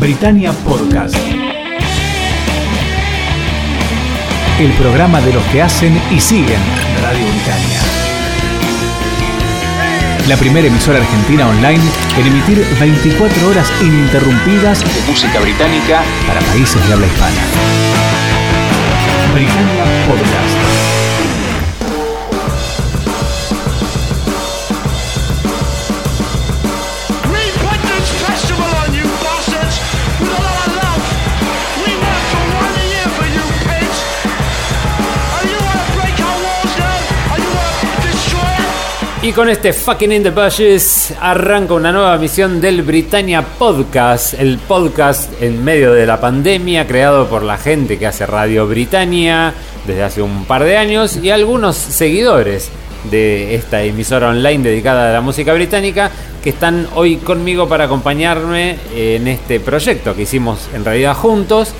Britannia Podcast. El programa de los que hacen y siguen Radio Britannia. La primera emisora argentina online en emitir 24 horas ininterrumpidas de música británica para países de habla hispana. Britannia Podcast. Y con este fucking in the bushes arranca una nueva misión del Britannia Podcast, el podcast en medio de la pandemia creado por la gente que hace Radio Britannia desde hace un par de años y algunos seguidores de esta emisora online dedicada a la música británica que están hoy conmigo para acompañarme en este proyecto que hicimos en realidad juntos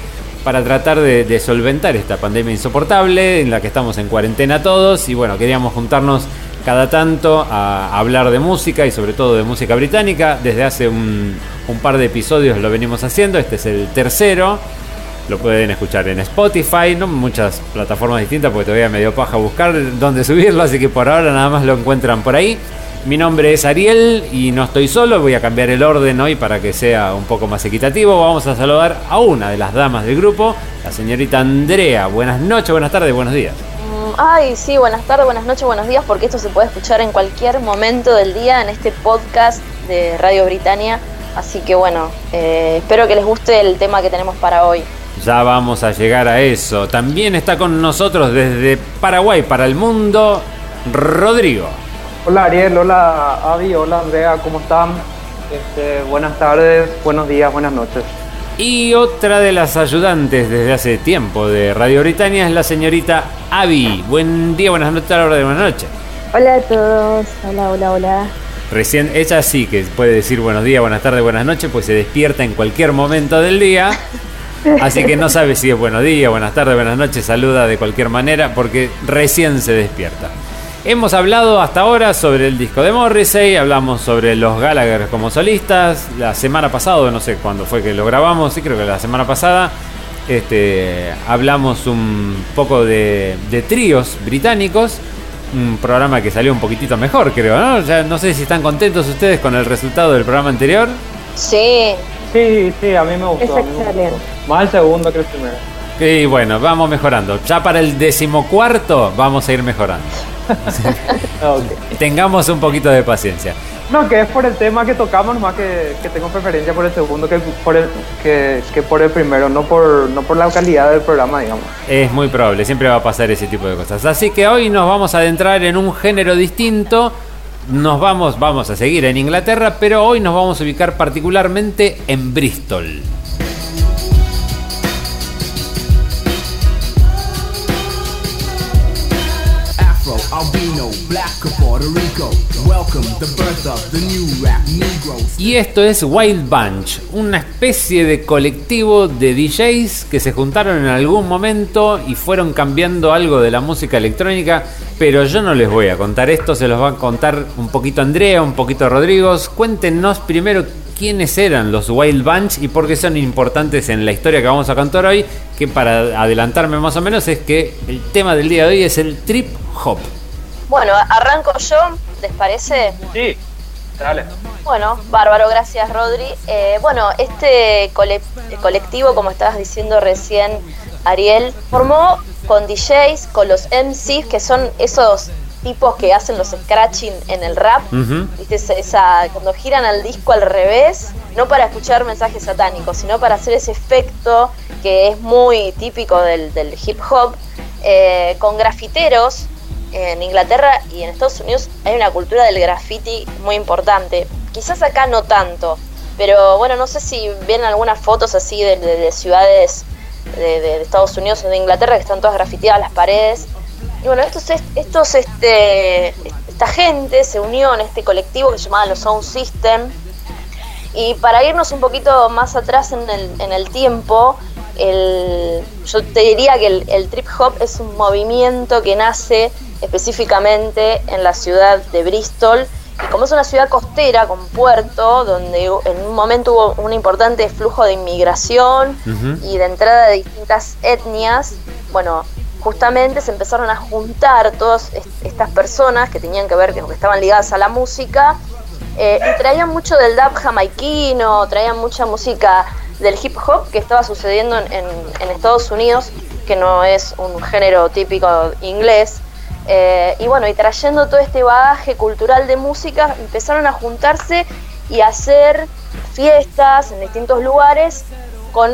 para tratar de, de solventar esta pandemia insoportable en la que estamos en cuarentena todos y bueno, queríamos juntarnos cada tanto a hablar de música y sobre todo de música británica. Desde hace un, par de episodios lo venimos haciendo, este es el tercero. Lo pueden escuchar en Spotify, no muchas plataformas distintas porque todavía me dio paja buscar dónde subirlo, así que por ahora nada más lo encuentran por ahí. Mi nombre es Ariel y no estoy solo, voy a cambiar el orden hoy para que sea un poco más equitativo. Vamos a saludar a una de las damas del grupo, la señorita Andrea. Buenas noches, buenas tardes, buenos días. Ay, sí, buenas tardes, buenas noches, buenos días, porque esto se puede escuchar en cualquier momento del día en este podcast de Radio Britannia. Así que bueno, eh, espero que les guste el tema que tenemos para hoy. Ya vamos a llegar a eso. También está con nosotros desde Paraguay para el mundo, Rodrigo. Hola Ariel, hola Avi, hola Andrea, ¿cómo están? Este, buenas tardes, buenos días, buenas noches. Y otra de las ayudantes desde hace tiempo de Radio Britannia es la señorita Avi. Buen día, buenas noches, a la hora de buenas noches. Hola a todos, hola, hola, hola. Recién, ella sí que puede decir buenos días, buenas tardes, buenas noches, pues se despierta en cualquier momento del día. Así que no sabe si es buenos días, buenas tardes, buenas noches, saluda de cualquier manera porque recién se despierta. Hemos hablado hasta ahora sobre el disco de Morrissey, hablamos sobre los Gallagher como solistas. La semana pasada, no sé cuándo fue que lo grabamos, sí creo que la semana pasada, este, hablamos un poco de, de tríos británicos. Un programa que salió un poquitito mejor, creo, ¿no? Ya no sé si están contentos ustedes con el resultado del programa anterior. Sí, Sí, sí, a mí me gustó. Es excelente. Más el segundo que el primero. Y bueno, vamos mejorando. Ya para el decimocuarto vamos a ir mejorando. Tengamos un poquito de paciencia. No, que es por el tema que tocamos, más que, que tengo preferencia por el segundo que por el, que, que por el primero, no por, no por la calidad del programa, digamos. Es muy probable, siempre va a pasar ese tipo de cosas. Así que hoy nos vamos a adentrar en un género distinto. Nos vamos, vamos a seguir en Inglaterra, pero hoy nos vamos a ubicar particularmente en Bristol. Y esto es Wild Bunch, una especie de colectivo de DJs que se juntaron en algún momento y fueron cambiando algo de la música electrónica, pero yo no les voy a contar esto, se los va a contar un poquito Andrea, un poquito Rodrigo. Cuéntenos primero quiénes eran los Wild Bunch y por qué son importantes en la historia que vamos a contar hoy, que para adelantarme más o menos es que el tema del día de hoy es el trip hop. Bueno, arranco yo, ¿les parece? Sí, dale. Bueno, bárbaro, gracias Rodri. Eh, bueno, este cole- colectivo, como estabas diciendo recién, Ariel, formó con DJs, con los MCs, que son esos tipos que hacen los scratching en el rap. ¿Viste? Esa, esa- cuando giran al disco al revés, no para escuchar mensajes satánicos, sino para hacer ese efecto que es muy típico del, del hip hop, eh, con grafiteros. En Inglaterra y en Estados Unidos hay una cultura del graffiti muy importante. Quizás acá no tanto, pero bueno, no sé si ven algunas fotos así de, de- de ciudades de, Estados Unidos o de Inglaterra que están todas grafiteadas las paredes. Y bueno, estos, est- estos este, esta gente se unió en este colectivo que se llamaba los Sound System. Y para irnos un poquito más atrás en el, en el tiempo, el- yo te diría que el trip hop es un movimiento que nace específicamente en la ciudad de Bristol Y como es una ciudad costera con puerto, donde en un momento hubo un importante flujo de inmigración y de entrada de distintas etnias, bueno, justamente se empezaron a juntar todas est- estas personas que tenían que ver, que que estaban ligadas a la música, eh, y traían mucho del dub jamaiquino, traían mucha música del hip hop que estaba sucediendo en, en- en Estados Unidos, que no es un género típico inglés. Eh, y bueno, y trayendo todo este bagaje cultural de música, empezaron a juntarse y a hacer fiestas en distintos lugares con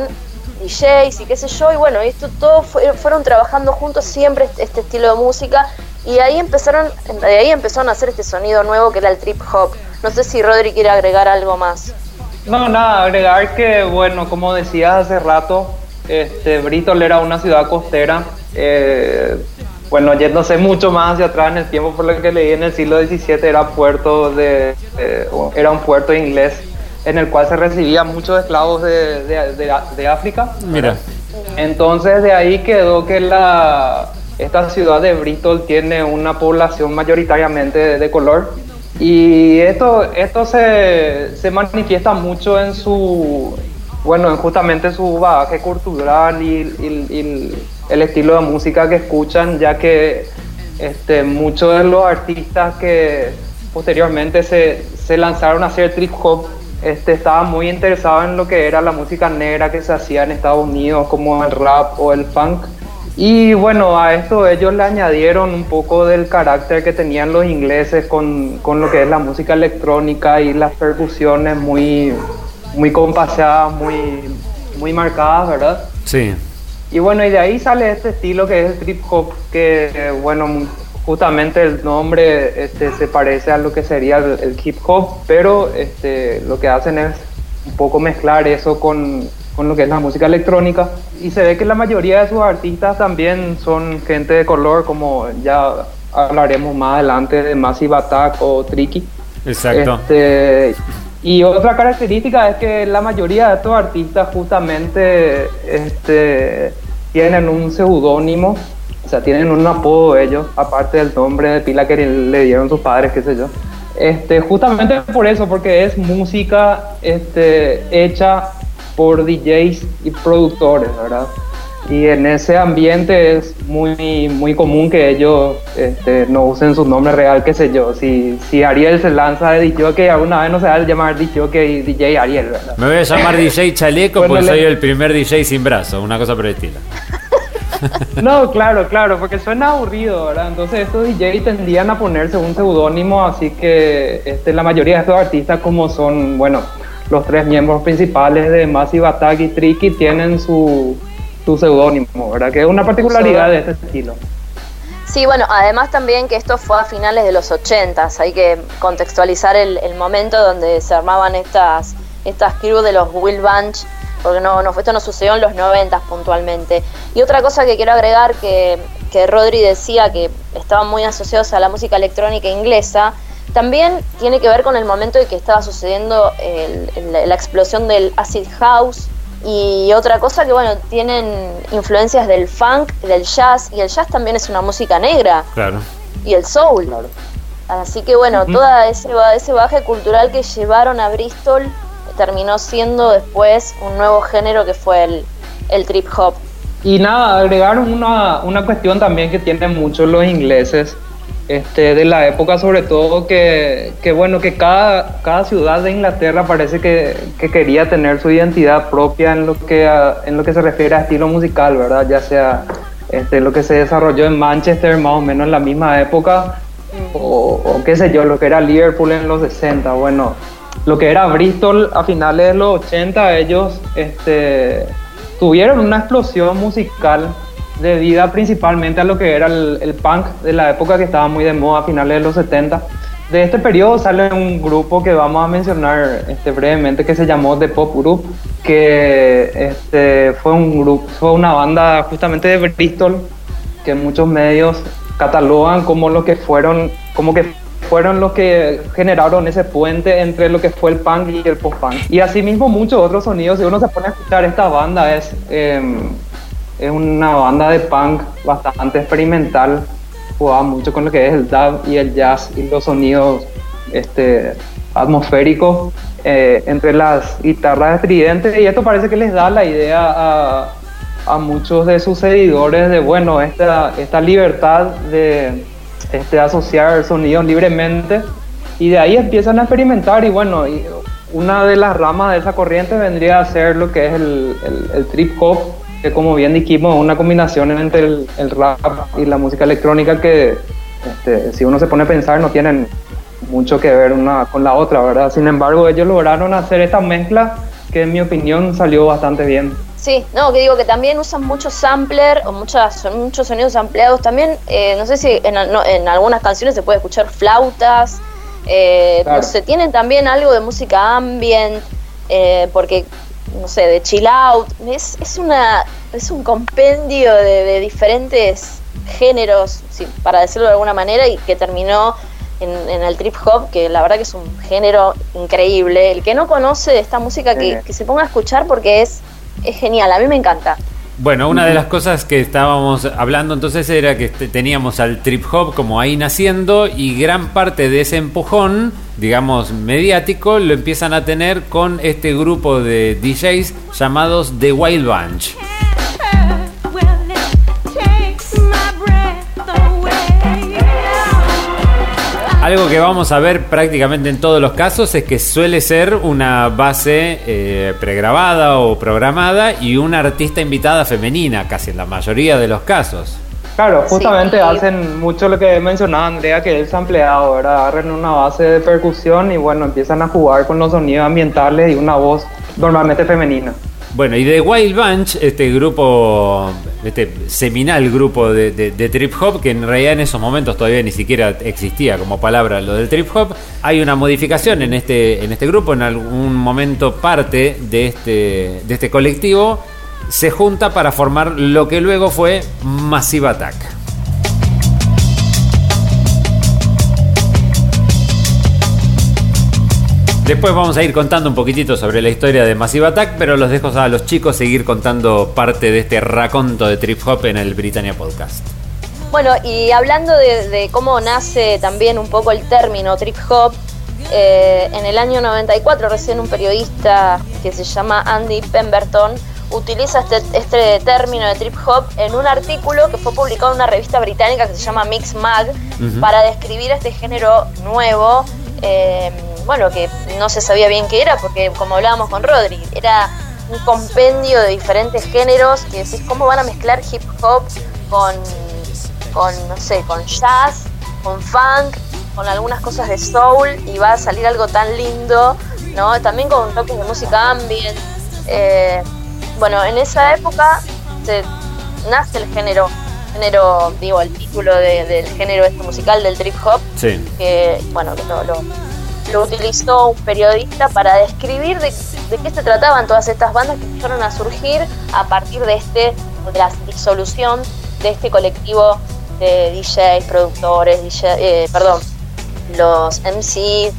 DJs y qué sé yo, y bueno, esto todo fue- fueron trabajando juntos siempre este, este estilo de música y ahí empezaron, de ahí empezaron a hacer este sonido nuevo que era el trip hop. No sé si Rodri quiere agregar algo más. No, nada, agregar que, bueno, como decías hace rato, este, Bristol era una ciudad costera. eh, bueno, yéndose mucho más hacia atrás en el tiempo, por lo que leí en el siglo XVII, era, puerto de, eh, era un puerto inglés en el cual se recibían muchos esclavos de, de- de- de África. Mira, Entonces de ahí quedó que la, esta ciudad de Bristol tiene una población mayoritariamente de, de color y esto, esto se, se manifiesta mucho en su, bueno, en justamente su bagaje cultural y, y- y el, estilo de música que escuchan, ya que este, muchos de los artistas que posteriormente se, se lanzaron a hacer trip hop este, estaban muy interesados en lo que era la música negra que se hacía en Estados Unidos, como el rap o el funk. Y bueno, a esto ellos le añadieron un poco del carácter que tenían los ingleses con, con lo que es la música electrónica y las percusiones muy, muy compaseadas, muy, muy marcadas, ¿verdad? sí. Y bueno, y de ahí sale este estilo que es el trip hop, que eh, bueno, justamente el nombre este, se parece a lo que sería el, el hip hop, pero este, lo que hacen es un poco mezclar eso con, con lo que es la música electrónica. Y se ve que la mayoría de sus artistas también son gente de color, como ya hablaremos más adelante de Massive Attack o Tricky. Exacto. Este, y otra característica es que la mayoría de estos artistas justamente este, tienen un seudónimo, o sea, tienen un apodo ellos, aparte del nombre de pila que le dieron sus padres, qué sé yo. Este, justamente por eso, porque es música este, hecha por DJs y productores, ¿verdad? Y en ese ambiente es muy muy común que ellos este, no usen su nombre real, qué sé yo. Si, si Ariel se lanza de DJ, alguna vez no se va a llamar DJ, DJ Ariel, ¿verdad? Me voy a llamar DJ Chaleco Bueno, porque le- soy el primer DJ sin brazo, una cosa por el estilo. No, claro, claro, porque suena aburrido, ¿verdad? Entonces estos DJ tendían a ponerse un seudónimo, así que este, la mayoría de estos artistas, como son, bueno, los tres miembros principales de Massive Attack y Tricky, tienen su, su seudónimo, ¿verdad? Que es una particularidad de este estilo. Sí, bueno, además también que esto fue a finales de los 80 hay que contextualizar el, el momento donde se armaban estas, estas crew de los Will Bunch, porque no, no, esto no sucedió en los 90 puntualmente. Y otra cosa que quiero agregar que, que Rodri decía que estaban muy asociados a la música electrónica inglesa, también tiene que ver con el momento en que estaba sucediendo el- el- la explosión del acid house y otra cosa que bueno, tienen influencias del funk, del jazz, y el jazz también es una música negra, Claro. y el soul. Así que bueno, todo ese, ese bagaje cultural que llevaron a Bristol terminó siendo después un nuevo género que fue el, el trip hop. Y nada, agregaron una, una cuestión también que tienen muchos los ingleses este, de la época, sobre todo que, que bueno, que cada, cada ciudad de Inglaterra parece que, que quería tener su identidad propia en lo que, a- en lo que se refiere a estilo musical, ¿verdad? Ya sea este, lo que se desarrolló en Manchester más o menos en la misma época, o, o qué sé yo, lo que era Liverpool en los 60, bueno, lo que era Bristol a finales de los 80, ellos este, tuvieron una explosión musical debida principalmente a lo que era el, el punk de la época que estaba muy de moda a finales de los 70. De este periodo sale un grupo que vamos a mencionar este, brevemente que se llamó The Pop Group, que este, fue, un grupo, fue una banda justamente de Bristol que muchos medios catalogan como lo que fueron, como que fueron los que generaron ese puente entre lo que fue el punk y el post-punk. Y asimismo muchos otros sonidos, si uno se pone a escuchar esta banda es, eh, es una banda de punk bastante experimental, jugaba mucho con lo que es el dub y el jazz y los sonidos este, atmosférico eh, entre las guitarras estridentes y esto parece que les da la idea a, a muchos de sus seguidores de, bueno, esta, esta libertad de este, asociar sonidos libremente. Y de ahí empiezan a experimentar y bueno, una de las ramas de esa corriente vendría a ser lo que es el- el trip hop, que como bien dijimos, es una combinación entre el, el rap y la música electrónica que este, si uno se pone a pensar no tienen mucho que ver una con la otra, ¿verdad? Sin embargo, ellos lograron hacer esta mezcla que en mi opinión salió bastante bien. Sí, no, que digo que también usan muchos sampler o muchas, son muchos sonidos ampliados. También, eh, no sé si en, no, en algunas canciones se puede escuchar flautas. eh, Claro. No sé, tienen también algo de música ambient, eh, porque, no sé, de chill out. Es, es, una, es un compendio de, de diferentes géneros, sí, para decirlo de alguna manera, y que terminó en, en el trip hop, que la verdad que es un género increíble. El que no conoce esta música, que, Sí. que se ponga a escuchar porque es, es genial, a mí me encanta. Bueno, una de las cosas que estábamos hablando entonces era que te- teníamos al trip hop como ahí naciendo y gran parte de ese empujón, digamos, mediático, lo empiezan a tener con este grupo de DJs llamados The Wild Bunch. Algo que vamos a ver prácticamente en todos los casos es que suele ser una base eh, pregrabada o programada y una artista invitada femenina, casi en la mayoría de los casos. Claro, Sí. justamente hacen mucho lo que mencionaba Andrea, que es ampliado, ¿verdad? Agarran una base de percusión y bueno, empiezan a jugar con los sonidos ambientales y una voz normalmente femenina. Bueno, y The Wild Bunch, este grupo, este seminal grupo de, trip hop, que en realidad en esos momentos todavía ni siquiera existía como palabra lo del trip hop, hay una modificación en este, en este grupo, en algún momento parte de este, de este colectivo se junta para formar lo que luego fue Massive Attack. Después vamos a ir contando un poquitito sobre la historia de Massive Attack, pero los dejo a los chicos seguir contando parte de este raconto de trip hop en el Britannia Podcast. Bueno, y hablando de, de cómo nace también un poco el término trip hop, eh, en el año 94 recién un periodista que se llama Andy Pemberton utiliza este, este término de trip hop en un artículo que fue publicado en una revista británica que se llama Mix Mag para describir este género nuevo, eh, bueno, que no se sabía bien qué era porque como hablábamos con Rodri, era un compendio de diferentes géneros que decís cómo van a mezclar hip hop con con, no sé, con jazz, con funk, con algunas cosas de soul y va a salir algo tan lindo, ¿no? También con toques de música ambient. Eh, bueno, en esa época se nace el género, género, digo, el título de- del género este musical del trip hop, Sí. que, bueno, que lo, lo- lo utilizó un periodista para describir de, qué se trataban todas estas bandas que empezaron a surgir a partir de este de la disolución de este colectivo de DJs, productores, DJ, eh, perdón, los MC,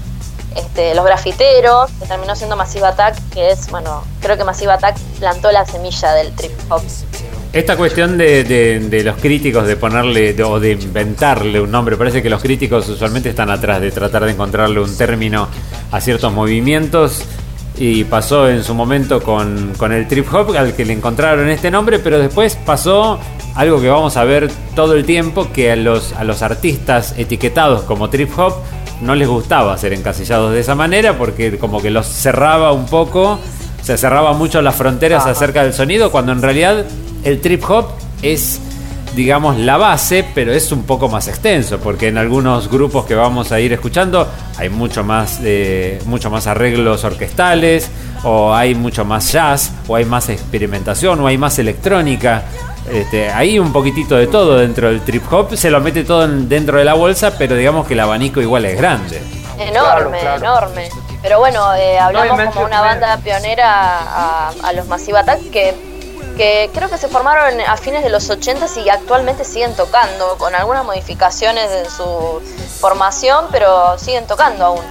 este, los grafiteros, que terminó siendo Massive Attack, que es, bueno, creo que Massive Attack plantó la semilla del trip hop. Esta cuestión de, de- de los críticos de ponerle de- o de inventarle un nombre, parece que los críticos usualmente están atrás de tratar de encontrarle un término a ciertos movimientos y pasó en su momento con, con el trip hop al que le encontraron este nombre, pero después pasó algo que vamos a ver todo el tiempo, que a los, a los artistas etiquetados como trip hop no les gustaba ser encasillados de esa manera porque como que los cerraba un poco se cerraba mucho las fronteras acerca del sonido, cuando en realidad el trip hop es, digamos, la base, pero es un poco más extenso, porque en algunos grupos que vamos a ir escuchando hay mucho más, eh, mucho más arreglos orquestales, o hay mucho más jazz, o hay más experimentación, o hay más electrónica. Este, hay un poquitito de todo dentro del trip hop, se lo mete todo en- dentro de la bolsa, pero digamos que el abanico igual es grande. Enorme, Claro, claro. enorme. Pero bueno, eh, hablamos No, como una banda pionera a, a los Massive Attack que, que creo que se formaron a fines de los 80 y actualmente siguen tocando, con algunas modificaciones en su formación, pero siguen tocando aún.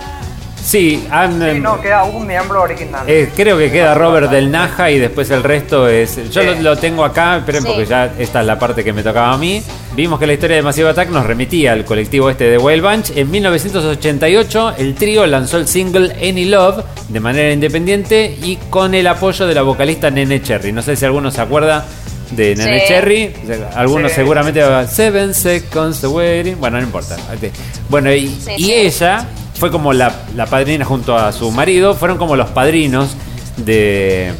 Sí, han, Sí, em, no, queda un miembro original. eh, creo que queda Robert del Naja y después el resto es. Yo Sí. lo, lo tengo acá, esperen Sí. porque ya esta es la parte que me tocaba a mí. Vimos que la historia de Massive Attack nos remitía al colectivo este de Whale Bunch. En 1988, el trío lanzó el single Any Love de manera independiente y con el apoyo de la vocalista Nene Cherry. No sé si alguno se acuerda de Nene Sí. Cherry. Algunos Sí. seguramente Seven Seconds to Waiting. Bueno, no importa. Ok. Bueno, y, Sí, y sí. ella fue como la, la padrina junto a su marido. Fueron como los padrinos de,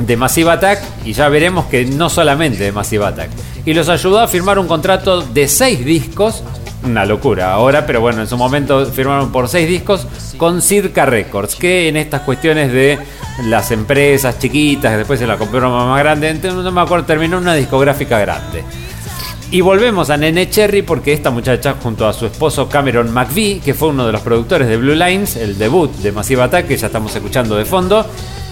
de Massive Attack. Y ya veremos que no solamente de Massive Attack. Y los ayudó a firmar un contrato de seis discos. Una locura ahora, pero bueno, en su momento firmaron por seis discos con Circa Records, que en estas cuestiones de las empresas chiquitas, que después se la compró una más grande, no me acuerdo, terminó una discográfica grande. Y volvemos a Nene Cherry porque esta muchacha, junto a su esposo Cameron McVie, que fue uno de los productores de Blue Lines, el debut de Massive Attack, que ya estamos escuchando de fondo,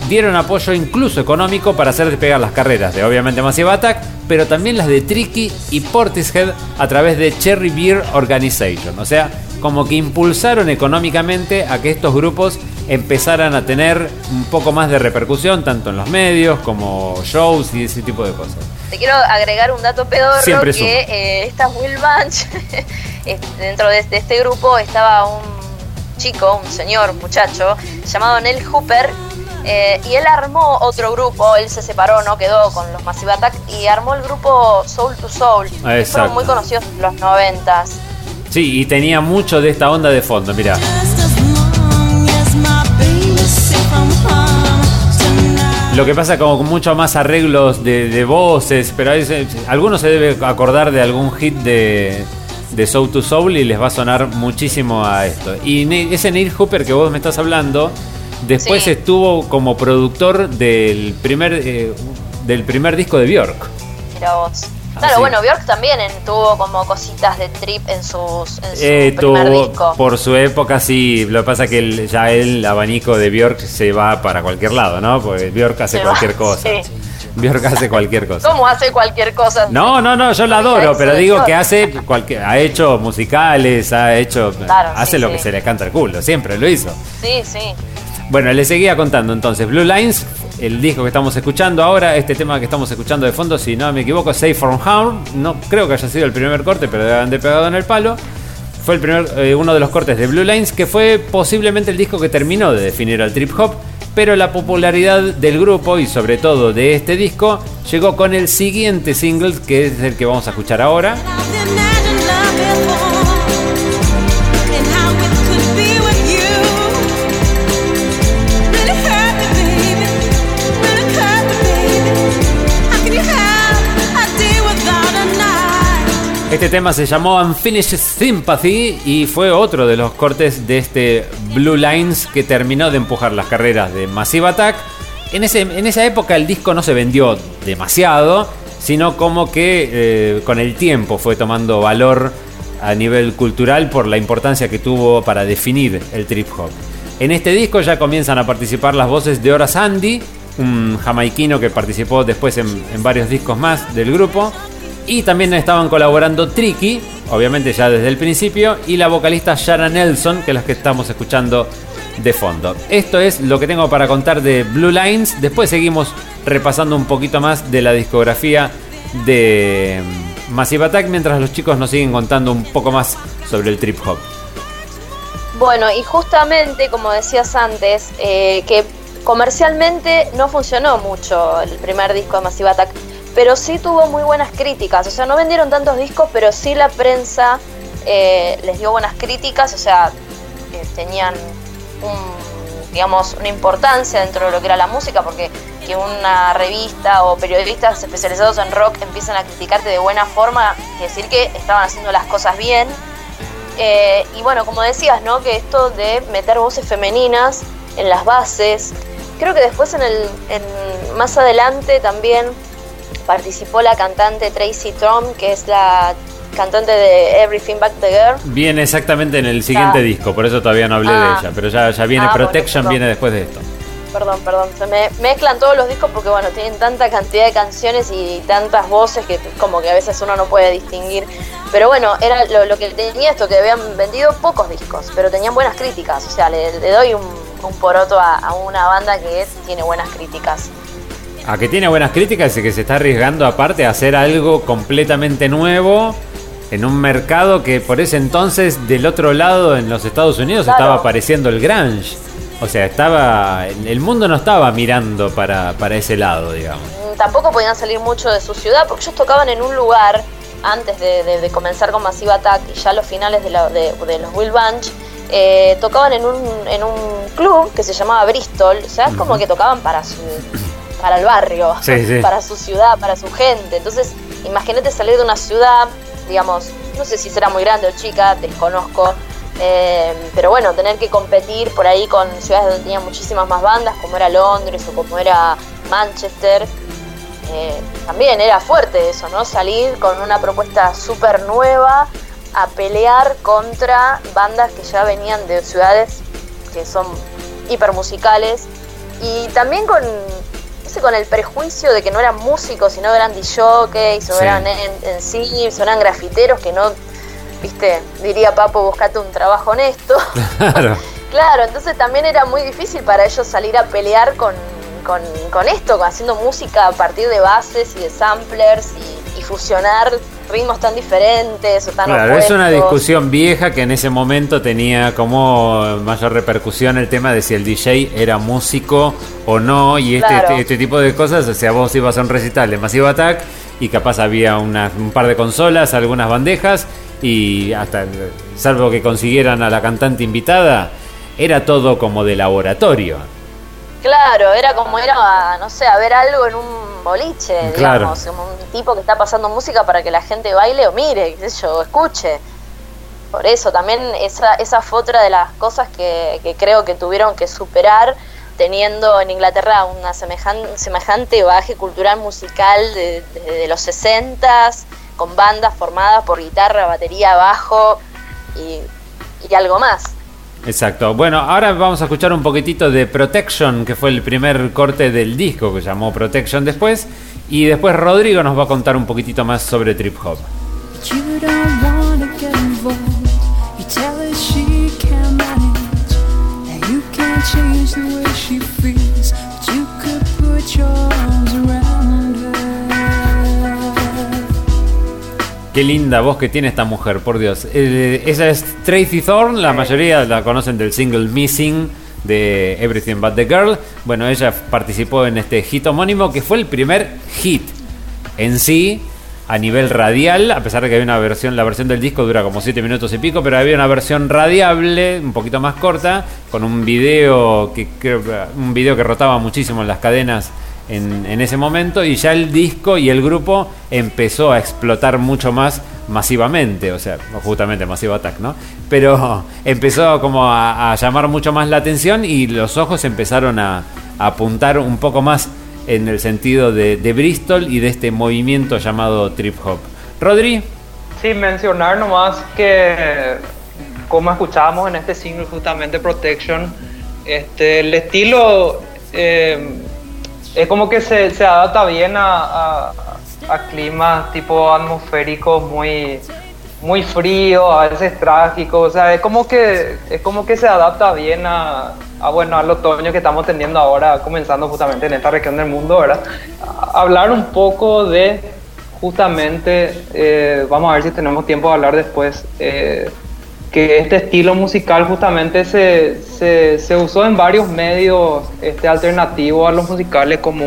dieron apoyo incluso económico para hacer despegar las carreras de obviamente Massive Attack, pero también las de Tricky y Portishead a través de Cherry Beer Organization. O sea, como que impulsaron económicamente a que estos grupos empezaran a tener un poco más de repercusión, tanto en los medios como shows y ese tipo de cosas. Te quiero agregar un dato pedorro Siempre que eh, esta Will Bunch, dentro de, de este grupo estaba un chico, un señor, un muchacho, llamado Nell Hooper, eh, y él armó otro grupo, él se separó, no quedó con los Massive Attack, y armó el grupo Soul to Soul, que fueron muy conocidos en los noventas. Sí, y tenía mucho de esta onda de fondo, mira. Lo que pasa como con mucho más arreglos de, de voces, pero a veces- alguno se debe acordar de algún hit de, de Soul to Soul y les va a sonar muchísimo a esto. Y ese Neil Hooper que vos me estás hablando, después Sí. estuvo como productor del primer, eh, del primer disco de Björk. Mira vos. Claro, bueno, Björk también en- tuvo como cositas de trip en, sus, en su Eh, primer tuvo- disco. por su época sí, lo que pasa que el- ya el abanico de Björk se va para cualquier lado, ¿no? Porque Björk hace Se va, cualquier cosa. sí. Björk hace cualquier cosa. ¿Cómo hace cualquier cosa? No, no, no, yo la adoro, pero digo que hace cualquier, ha hecho musicales, ha hecho, Claro, hace sí, lo sí. que se le canta el culo, siempre lo hizo. Sí, sí. Bueno, le seguía contando entonces. Blue Lines, el disco que estamos escuchando ahora, este tema que estamos escuchando de fondo, si no me equivoco, Safe from Harm. No creo que haya sido el primer corte, pero deben de pegado en el palo. Fue el primer, eh, uno de los cortes de Blue Lines, que fue posiblemente el disco que terminó de definir al trip hop. Pero la popularidad del grupo y sobre todo de este disco llegó con el siguiente single, que es el que vamos a escuchar ahora. Este tema se llamó Unfinished Sympathy y fue otro de los cortes de este Blue Lines que terminó de empujar las carreras de Massive Attack. En, ese, en esa época el disco no se vendió demasiado, sino como que eh, con el tiempo fue tomando valor a nivel cultural por la importancia que tuvo para definir el trip hop. En este disco ya comienzan a participar las voces de Horace Andy, un jamaiquino que participó después en, en varios discos más del grupo. Y también estaban colaborando Tricky, obviamente ya desde el principio, y la vocalista Shara Nelson, que es la que estamos escuchando de fondo. Esto es lo que tengo para contar de Blue Lines. Después seguimos repasando un poquito más de la discografía de mm, Massive Attack, mientras los chicos nos siguen contando un poco más sobre el trip hop. Bueno, y justamente, como decías antes, eh, que comercialmente no funcionó mucho el primer disco de Massive Attack, pero sí tuvo muy buenas críticas. O sea, no vendieron tantos discos, pero sí la prensa eh, les dio buenas críticas, o sea, tenían un, digamos, una importancia dentro de lo que era la música, porque que una revista o periodistas especializados en rock empiezan a criticarte de buena forma, quiere decir que estaban haciendo las cosas bien. Eh, y bueno, como decías, ¿no? Que esto de meter voces femeninas en las bases. Creo que después en el. en- más adelante también participó la cantante Tracy Trom, que es la cantante de Everything Back the Girl. Viene exactamente en el siguiente Ah. disco, por eso todavía no hablé Ah. de ella, pero ya, ya viene Ah, Protection, viene después de esto. Perdón, perdón, se me mezclan todos los discos porque bueno, tienen tanta cantidad de canciones y tantas voces que como que a veces uno no puede distinguir. Pero bueno, era lo, lo que tenía esto, que habían vendido pocos discos, pero tenían buenas críticas. O sea, le, le doy un, un poroto a, a una banda que tiene buenas críticas. A que tiene buenas críticas y que se está arriesgando aparte a hacer algo completamente nuevo en un mercado que por ese entonces del otro lado en los Estados Unidos Claro. estaba apareciendo el grunge. O sea, estaba el mundo no estaba mirando para, para ese lado, digamos. Mm, Tampoco podían salir mucho de su ciudad porque ellos tocaban en un lugar antes de, de- de comenzar con Massive Attack y ya a los finales de, la- de- de los Will Bunch. eh, tocaban en un, en un club que se llamaba Bristol, o sea, es como que tocaban para su para el barrio, Sí, sí. para su ciudad, para su gente. Entonces, imagínate salir de una ciudad, digamos, no sé si será muy grande o chica, desconozco, eh, pero bueno, tener que competir por ahí con ciudades donde tenían muchísimas más bandas, como era Londres o como era Manchester, eh, también era fuerte eso, ¿no? Salir con una propuesta súper nueva a pelear contra bandas que ya venían de ciudades que son hipermusicales y también con, con el prejuicio de que no eran músicos, sino eran DJs o Sí. eran en, en sí, eran grafiteros que no, viste, diría Papo, buscate un trabajo honesto. Claro. Claro, entonces también era muy difícil para ellos salir a pelear con, con, con esto, haciendo música a partir de bases y de samplers y, y fusionar ritmos tan diferentes o tan Claro, es una discusión vieja que en ese momento tenía como mayor repercusión el tema de si el DJ era músico o no, y este, Claro. este, este tipo de cosas, o sea, vos ibas a un recital de Massive Attack y capaz había una- un par de consolas, algunas bandejas, y hasta, salvo que consiguieran a la cantante invitada, era todo como de laboratorio. Claro, era como ir a, no sé, a ver algo en un boliche, Claro. digamos, como un tipo que está pasando música para que la gente baile o mire, qué sé yo, o escuche. Por eso también esa, esa fue otra de las cosas que, que creo que tuvieron que superar teniendo en Inglaterra una semejan- semejante baje cultural musical de- los 60s, con bandas formadas por guitarra, batería, bajo y, y algo más. Exacto. Bueno, ahora vamos a escuchar un poquitito de Protection, que fue el primer corte del disco que llamó Protection después. Y después Rodrigo nos va a contar un poquitito más sobre trip hop. Qué linda voz que tiene esta mujer, por Dios. Eh, esa es Tracy Thorn, la mayoría la conocen del single Missing de Everything But the Girl. Bueno, ella participó en este hit homónimo que fue el primer hit en sí a nivel radial, a pesar de que había una versión, la versión del disco dura como 7 minutos y pico, pero había una versión radiable, un poquito más corta, con un video que creo que- un video que rotaba muchísimo en las cadenas en, ese momento y ya el disco y el grupo empezó a explotar mucho más masivamente, o sea, justamente Massive Attack, ¿no? Pero empezó como a, llamar mucho más la atención y los ojos empezaron a, apuntar un poco más en el sentido de, de Bristol y de este movimiento llamado trip hop. Rodri, Sí, mencionar nomás que, como escuchábamos en este single justamente Protection, este, el estilo eh, es como que se, se adapta bien a, a, climas tipo atmosféricos muy, muy fríos, a veces trágicos, o sea, es como que, es como que se adapta bien a, a, bueno, al otoño que estamos teniendo ahora, comenzando justamente en esta región del mundo, ¿verdad? Hablar un poco de justamente, eh, vamos a ver si tenemos tiempo de hablar después, eh, que este estilo musical justamente se, se, se usó en varios medios este, alternativos a los musicales como,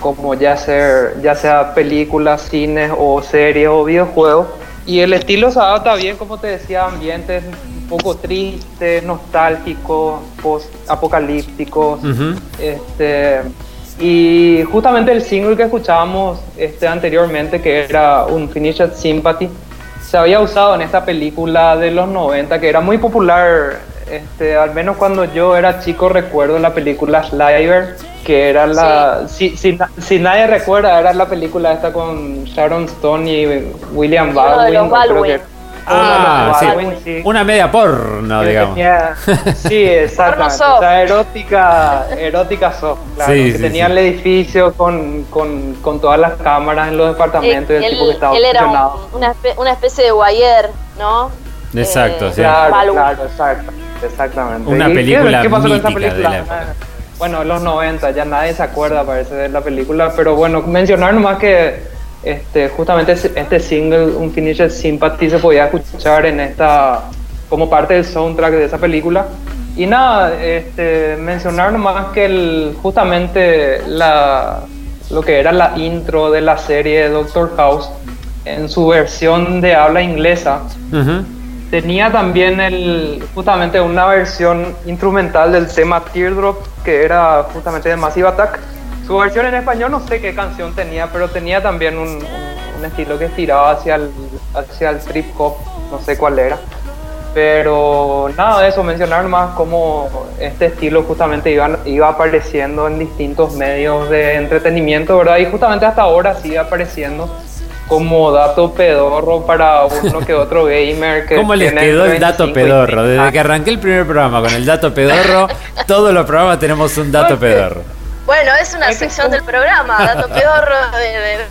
como ya, ser, ya sea películas, cines o series o videojuegos. Y el estilo se adapta bien, como te decía, a ambientes un poco tristes, nostálgicos, post-apocalípticos. Ujú. Este, y justamente el single que escuchábamos este, anteriormente, que era un Finished Sympathy, se había usado en esta película de los 90, que era muy popular, este, al menos cuando yo era chico recuerdo la película Sliver, que era la... Si, si, si nadie recuerda, era la película esta con Sharon Stone y William Baldwin. Ah, sí. Una media porno, Que digamos. tenía- sí, exactamente. O sea, erótica, erótica soft, claro. Sí, que sí, tenía sí. el edificio con, con, con todas las cámaras en los departamentos y el él, tipo que estaba él era un- una, espe- una especie de wire, ¿no? Exacto, Eh, sí. Claro, claro, exacto, exactamente. Una ¿Y qué- película ¿qué, pasó con esa de película? la época. Bueno, en los 90, ya nadie se acuerda, parece, de la película, pero bueno, mencionar nomás que este, justamente este single, Unfinished Sympathy, se podía escuchar en esta, como parte del soundtrack de esa película. Y nada, este, mencionar nomás que el, justamente la, lo que era la intro de la serie Doctor House, en su versión de habla inglesa, Ujú. Tenía también el, justamente una versión instrumental del tema Teardrop, que era justamente de Massive Attack. Su versión en español no sé qué canción tenía, pero tenía también un, un- un estilo que estiraba hacia el, hacia el trip hop, no sé cuál era. Pero nada de eso, mencionar más cómo este estilo justamente iba, iba apareciendo en distintos medios de entretenimiento, ¿verdad? Y justamente hasta ahora sigue apareciendo como dato pedorro para uno que otro gamer que ¿Cómo les tiene quedó el 25 dato pedorro? 30 Desde que arranqué el primer programa con el dato pedorro, todos los programas tenemos un dato pedorro. Bueno, es una Es que sección son- del programa, dato pedorro de, de-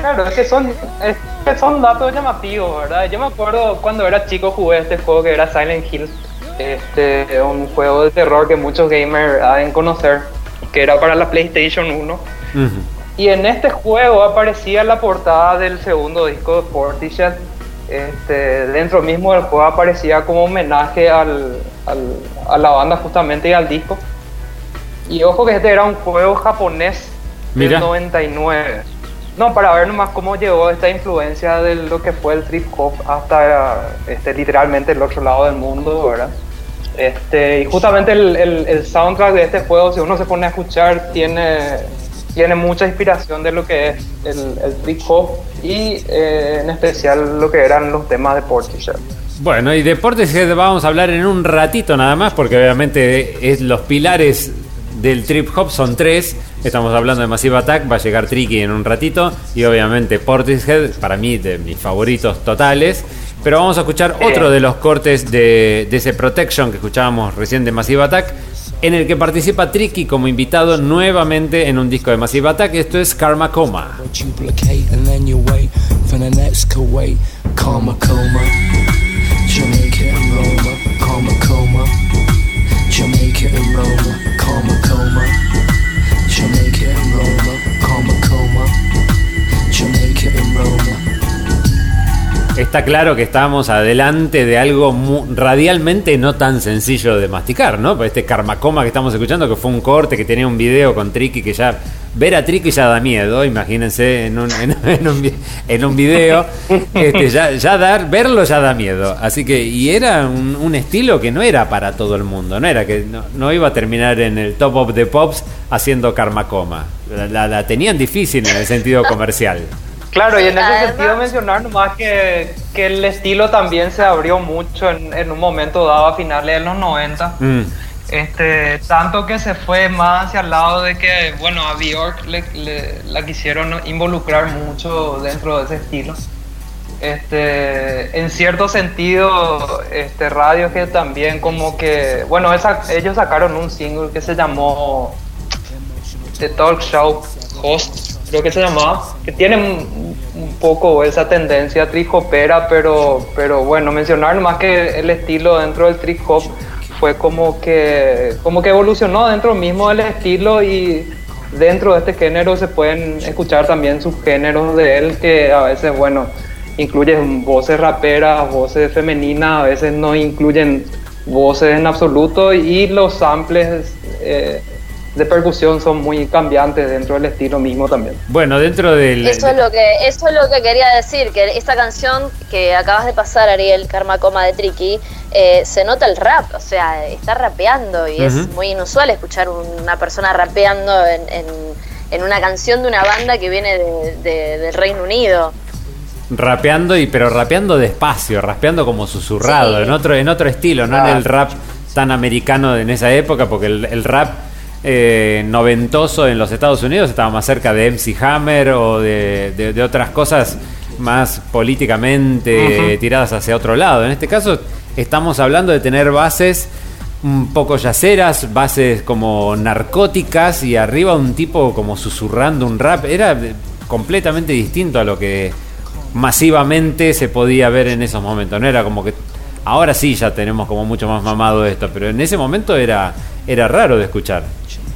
Claro, es que son, es que son datos llamativos, ¿verdad? Yo me acuerdo cuando era chico jugué este juego que era Silent Hill, este, un juego de terror que muchos gamers deben conocer, que era para la PlayStation 1. Ujú. Y en este juego aparecía la portada del segundo disco de Portishead. Este, dentro mismo del juego aparecía como homenaje al, al- a la banda justamente y al disco. Y ojo que este era un juego japonés Mira. del 99. No, para ver nomás cómo llegó esta influencia de lo que fue el trip hop hasta este, literalmente el otro lado del mundo, ¿verdad? Este, y justamente el, el- el soundtrack de este juego, si uno se pone a escuchar, tiene, tiene mucha inspiración de lo que es el, el trip hop y eh, en especial lo que eran los temas de Portishead. Bueno, y deportes que vamos a hablar en un ratito nada más, porque obviamente es los pilares del trip hop son tres. Estamos hablando de Massive Attack, va a llegar Tricky en un ratito, y obviamente Portishead, para mí de mis favoritos totales. Pero vamos a escuchar otro de los cortes de, de ese Protection que escuchábamos recién de Massive Attack, en el que participa Tricky como invitado nuevamente en un disco de Massive Attack. Esto es Karma Coma. Está claro que estamos adelante de algo radialmente no tan sencillo de masticar, ¿no? Pues este Karmacoma que estamos escuchando, que fue un corte que tenía un video con Tricky, que ya. Ver a Tricky ya da miedo, imagínense en un, en, un, en un video. Este, ya, ya dar, verlo ya da miedo. Así que, y era un, un estilo que no era para todo el mundo, no era que no, no iba a terminar en el top of the pops haciendo Karmacoma. La, la- la tenían difícil en el sentido comercial. Claro, y en ese Además- sentido mencionar nomás que, que el estilo también se abrió mucho en, en un momento dado a finales de los 90. Mm. Este, tanto que se fue más hacia el lado de que, bueno, a Bjork le, le- la quisieron involucrar mucho dentro de ese estilo. Este, en cierto sentido, este, Radiohead también como que, bueno, esa- ellos sacaron un single que se llamó The Talk Show Host, creo que se llamaba, que tiene un, poco esa tendencia trip hopera, pero, pero bueno, mencionar más que el estilo dentro del trip fue como que, como que evolucionó dentro mismo del estilo y dentro de este género se pueden escuchar también subgéneros de él que a veces, bueno, incluyen voces raperas, voces femeninas, a veces no incluyen voces en absoluto y los samples eh, de percusión son muy cambiantes dentro del estilo mismo también. Bueno, dentro del. Eso es lo que eso es lo que quería decir, que esta canción que acabas de pasar, Ariel, Karma Coma de Tricky, eh, se nota el rap, o sea, está rapeando y es muy inusual escuchar una persona rapeando en, en- en una canción de una banda que viene de- de- del Reino Unido. rapeando y pero rapeando despacio, rapeando como susurrado, Sí. en otro en otro estilo, no en el rap tan americano en esa época, porque el, el rap eh, noventoso en los Estados Unidos estaba más cerca de MC Hammer o de, de- de otras cosas más políticamente tiradas hacia otro lado. En este caso estamos hablando de tener bases un poco yaceras, bases como narcóticas y arriba un tipo como susurrando un rap. Era completamente distinto a lo que masivamente se podía ver en esos momentos. No era como que ahora sí ya tenemos como mucho más mamado esto, pero en ese momento era, era raro de escuchar.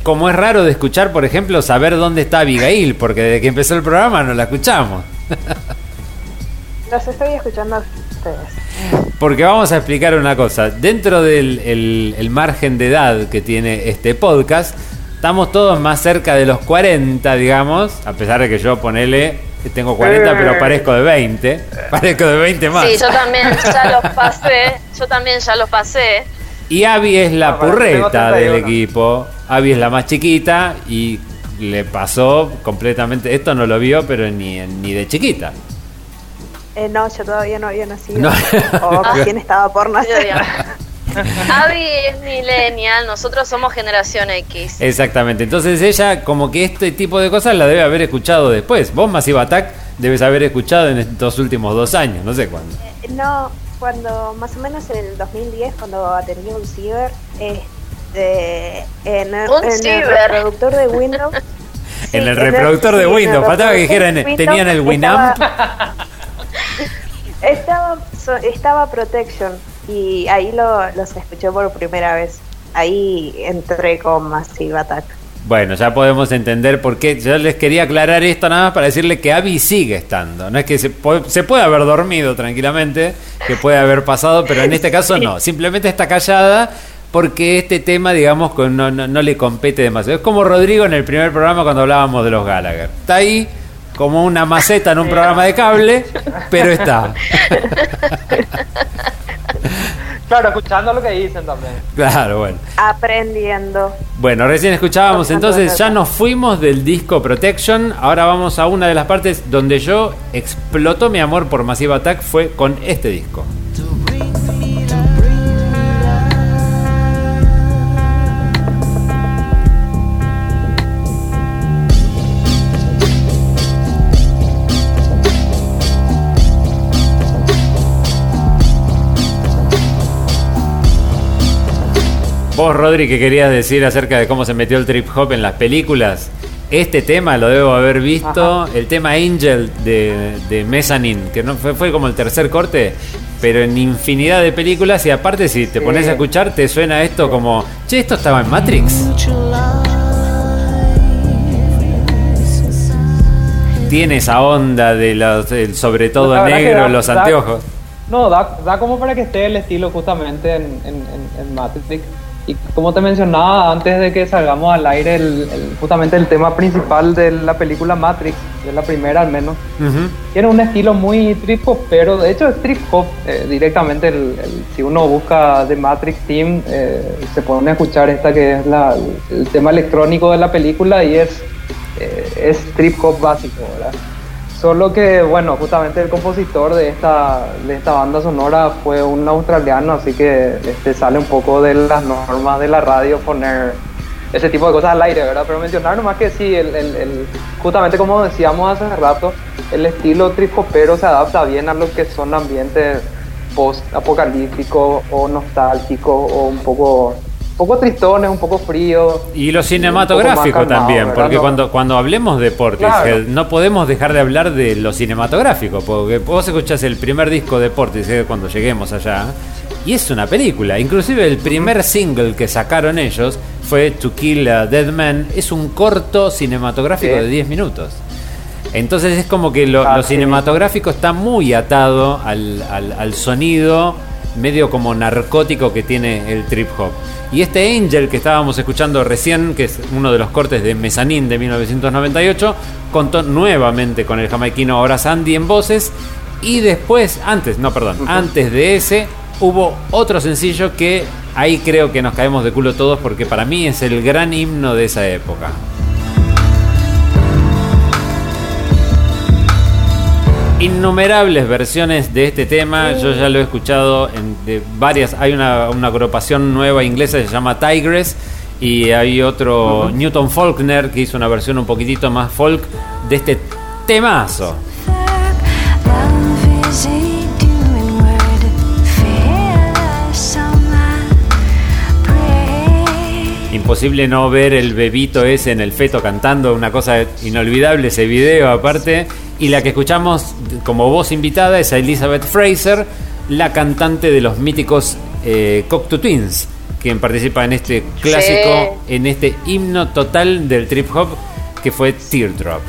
Como es raro de escuchar, por ejemplo, saber dónde está Abigail, porque desde que empezó el programa no la escuchamos. Los estoy escuchando a ustedes. Porque vamos a explicar una cosa. Dentro del el- el margen de edad que tiene este podcast, estamos todos más cerca de los 40, digamos. A pesar de que yo ponele, tengo 40, pero parezco de 20. Parezco de 20 más. Sí, yo también ya los pasé. Yo también ya los pasé. Y Abby es la No, purreta del 31. equipo. Abby es la más chiquita y le pasó completamente. Esto no lo vio, pero ni, ni de chiquita. Eh, no, yo todavía no había nacido. No. O recién estaba por nacer. Abby es millennial, nosotros somos generación X. Exactamente. Entonces ella, como que este tipo de cosas la debe haber escuchado después.Os, Massive Attack, debes haber escuchado en estos últimos dos años, no sé cuándo. Eh, No, cuando más o menos en el 2010, cuando tenía un ciber, este, en, el, Un en el ciber. reproductor de Windows. Sí, en el reproductor de sí, en el Windows. Faltaba que dijeran, Windows tenían el Winamp. Estaba, estaba Protection y ahí lo, los escuché por primera vez. Ahí entré con Massive Attack. Bueno, ya podemos entender por qué. Yo les quería aclarar esto nada más para decirle que Abby sigue estando. No es que se, se puede haber dormido tranquilamente, que puede haber pasado, pero en este caso no. Simplemente está callada porque este tema, digamos, no, no, no le compete demasiado. Es como Rodrigo en el primer programa cuando hablábamos de los Gallagher. Está ahí como una maceta en un programa de cable, pero está. Claro, escuchando lo que dicen también. Claro, bueno. Aprendiendo. Bueno, recién escuchábamos, entonces ya nos fuimos del disco Protection. Ahora vamos a una de las partes donde yo explotó mi amor por Massive Attack fue con este disco. Vos, Rodri, que querías decir acerca de cómo se metió el trip hop en las películas. Este tema lo debo haber visto, el tema Angel de, de Mezzanine, que no fue, fue como el tercer corte, pero en infinidad de películas y aparte si te pones a escuchar te suena esto como, che, esto estaba en Matrix. Tiene esa onda de los, el sobre todo negro, da- los da- anteojos. No, da, da como para que esté el estilo justamente en, en, en- en Matrix. Y como te mencionaba antes de que salgamos al aire, el, el- justamente el tema principal de la película Matrix, de la primera al menos, tiene un estilo muy trip hop, pero de hecho es trip hop eh, directamente. El- si uno busca The Matrix Team, eh, se pone a escuchar esta que es la, el tema electrónico de la película y es, eh, es trip hop básico, ¿verdad? Solo que, bueno, justamente el compositor de esta, de esta banda sonora fue un australiano, así que este, sale un poco de las normas de la radio poner ese tipo de cosas al aire, ¿verdad? Pero mencionar nomás que sí, el, el- el- justamente como decíamos hace rato, el estilo trip hopero se adapta bien a lo que son ambientes post-apocalípticos o nostálgicos o un poco, poco tristones, un poco fríos. Y lo cinematográfico calmado, también, porque cuando, cuando hablemos de Portishead, Claro. no podemos dejar de hablar de lo cinematográfico, porque vos escuchás el primer disco de Portishead cuando lleguemos allá, y es una película. Inclusive el primer single que sacaron ellos fue To Kill a Dead Man, es un corto cinematográfico Sí. de 10 minutos. Entonces es como que lo, Ah, lo sí. cinematográfico está muy atado al, al- al sonido medio como narcótico que tiene el trip hop. Y este Angel que estábamos escuchando recién, que es uno de los cortes de Mezzanine de 1998, contó nuevamente con el jamaiquino ahora Sandy en voces. Y después, antes, no, perdón, antes de ese, hubo otro sencillo que ahí creo que nos caemos de culo todos porque para mí es el gran himno de esa época. Innumerables versiones de este tema. Yo ya lo he escuchado en de varias. Hay una, una agrupación nueva inglesa que se llama Tigress. Y hay otro, Newton Faulkner, que hizo una versión un poquitito más folk de este temazo. Imposible no ver el bebito ese en el feto cantando, una cosa inolvidable ese video aparte. Y la que escuchamos como voz invitada es a Elizabeth Fraser, la cantante de los míticos eh, Cocteau Twins, quien participa en este clásico, en este himno total del trip hop que fue Teardrop.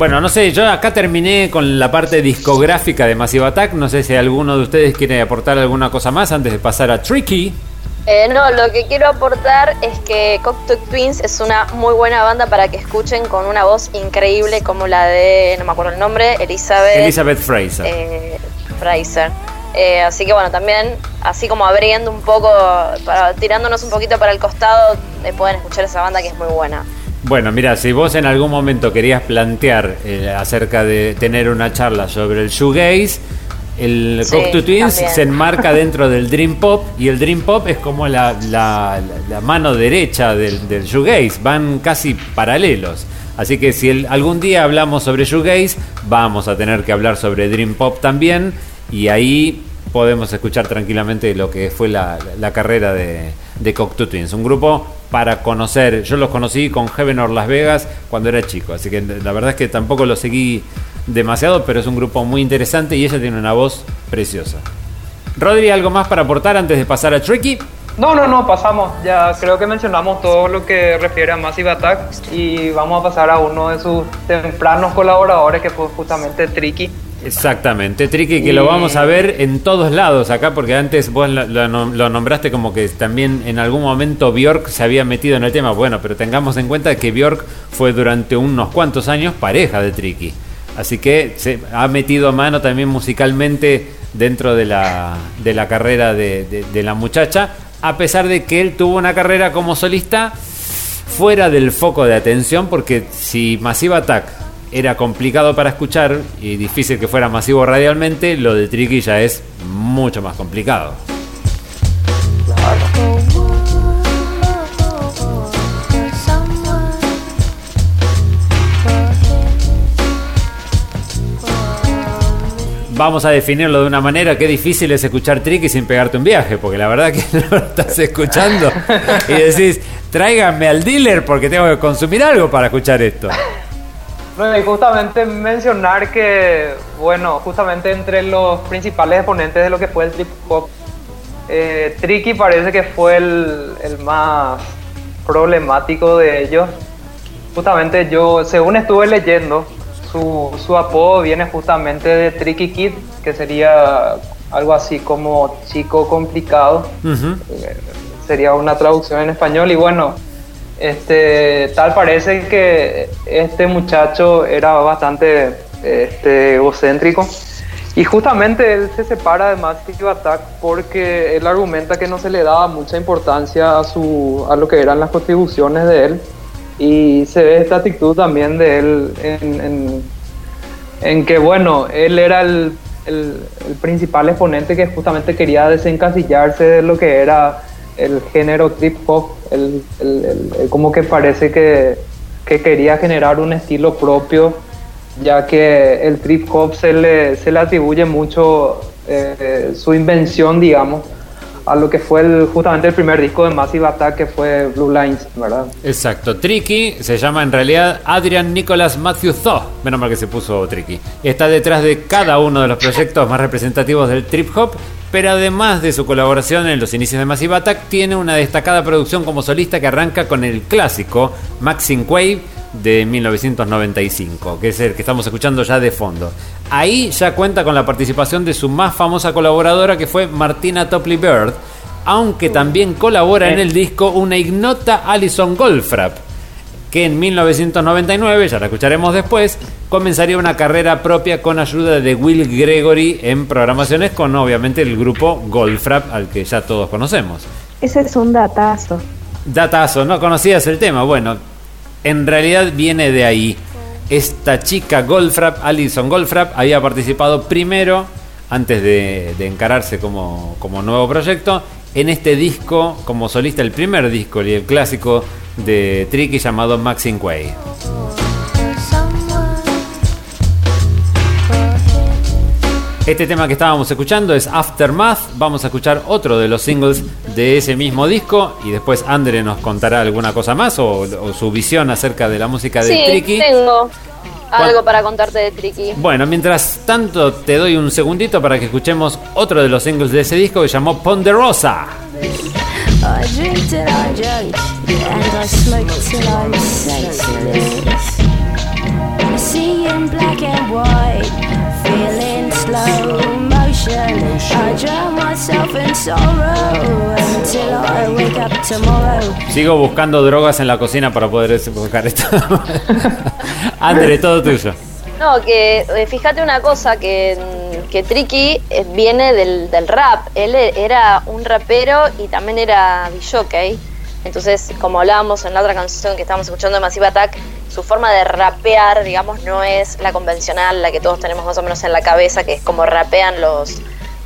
Bueno, no sé, yo acá terminé con la parte discográfica de Massive Attack. No sé si alguno de ustedes quiere aportar alguna cosa más antes de pasar a Tricky. Eh, no, lo que quiero aportar es que Cocteau Twins es una muy buena banda para que escuchen con una voz increíble como la de, no me acuerdo el nombre, Elizabeth, Elizabeth Fraser. eh, Fraser. Eh, así que bueno, también así como abriendo un poco, para, tirándonos un poquito para el costado, eh, pueden escuchar esa banda que es muy buena. Bueno, mira, si vos en algún momento querías plantear eh, acerca de tener una charla sobre el shoegaze, el Sí, Cocteau Twins también. se enmarca dentro del Dream Pop y el Dream Pop es como la, la- la- la mano derecha del, del shoegaze, van casi paralelos. Así que si el- algún día hablamos sobre shoegaze, vamos a tener que hablar sobre Dream Pop también y ahí podemos escuchar tranquilamente lo que fue la, la carrera de, de Cocteau Twins. Un grupo para conocer, yo los conocí con Heaven or Las Vegas cuando era chico, así que la verdad es que tampoco lo seguí demasiado, pero es un grupo muy interesante y ella tiene una voz preciosa. Rodri, ¿algo más para aportar antes de pasar a Tricky? No, no, no, pasamos. Ya creo que mencionamos todo lo que refiere a Massive Attack y vamos a pasar a uno de sus tempranos colaboradores que fue justamente Tricky. Exactamente, Tricky, que lo vamos a ver en todos lados acá, porque antes vos lo, lo nom- lo nombraste como que también en algún momento Bjork se había metido en el tema. Bueno, pero tengamos en cuenta que Bjork fue durante unos cuantos años pareja de Tricky. Así que se ha metido mano también musicalmente dentro de la, de la carrera de, de- de la muchacha, a pesar de que él tuvo una carrera como solista fuera del foco de atención, porque si Massive Attack era complicado para escuchar y difícil que fuera masivo radialmente, lo de Tricky ya es mucho más complicado. Vamos a definirlo de una manera que difícil es escuchar Tricky sin pegarte un viaje, porque la verdad que no lo estás escuchando y decís, tráiganme al dealer porque tengo que consumir algo para escuchar esto. No, y justamente mencionar que, bueno, justamente entre los principales exponentes de lo que fue el trip hop, eh, Tricky parece que fue el, el más problemático de ellos. Justamente yo, según estuve leyendo, su, su apodo viene justamente de Tricky Kid, que sería algo así como chico complicado Ujú. sería una traducción en español y bueno este tal parece que este muchacho era bastante este, egocéntrico. Y justamente él se separa de Massive Attack porque él argumenta que no se le daba mucha importancia a su a lo que eran las contribuciones de él. Y se ve esta actitud también de él en, en- en que bueno, él era el, el- el principal exponente que justamente quería desencasillarse de lo que era el género trip hop, el, el- como que parece que, que quería generar un estilo propio, ya que el trip hop se le, se le atribuye mucho eh, su invención, digamos, a lo que fue el, justamente el primer disco de Massive Attack, que fue Blue Lines, ¿verdad? Exacto, Tricky se llama en realidad Adrian Nicholas Matthew Thaw, menos mal que se puso Tricky. Está detrás de cada uno de los proyectos más representativos del trip hop, pero además de su colaboración en los inicios de Massive Attack, tiene una destacada producción como solista que arranca con el clásico Maxine Wave de 1995, que es el que estamos escuchando ya de fondo. Ahí ya cuenta con la participación de su más famosa colaboradora que fue Martina Topley Bird, aunque también colabora en el disco una ignota Alison Goldfrapp, que en 1999, ya la escucharemos después, comenzaría una carrera propia con ayuda de Will Gregory en programaciones con obviamente el grupo Goldfrapp al que ya todos conocemos. Ese es un datazo. Datazo, ¿no conocías el tema? Bueno, en realidad viene de ahí. Esta chica Goldfrapp, Alison Goldfrapp, había participado primero, antes de, encararse como, como nuevo proyecto, en este disco como solista, el primer disco y el clásico de Tricky llamado Maxine Quay. Este tema que estábamos escuchando es Aftermath. Vamos a escuchar otro de los singles de ese mismo disco y después Andre nos contará alguna cosa más o, o su visión acerca de la música de Sí, Tricky. tengo algo para contarte de Tricky. Bueno, mientras tanto te doy un segundito para que escuchemos otro de los singles de ese disco que llamó Ponderosa. I drink till I'm drunk, and I smoke till I'm senseless. Seeing black and white, motion. I drown myself in sorrow until I wake up tomorrow. Sigo buscando drogas en la cocina para poder buscar esto. Andre, todo tuyo. No, que eh, fíjate una cosa, que, que Tricky eh, viene del, del rap. Él e- era un rapero y también era jockey. Entonces, como hablábamos en la otra canción que estábamos escuchando de Massive Attack, su forma de rapear, digamos, no es la convencional, la que todos tenemos más o menos en la cabeza, que es como rapean los,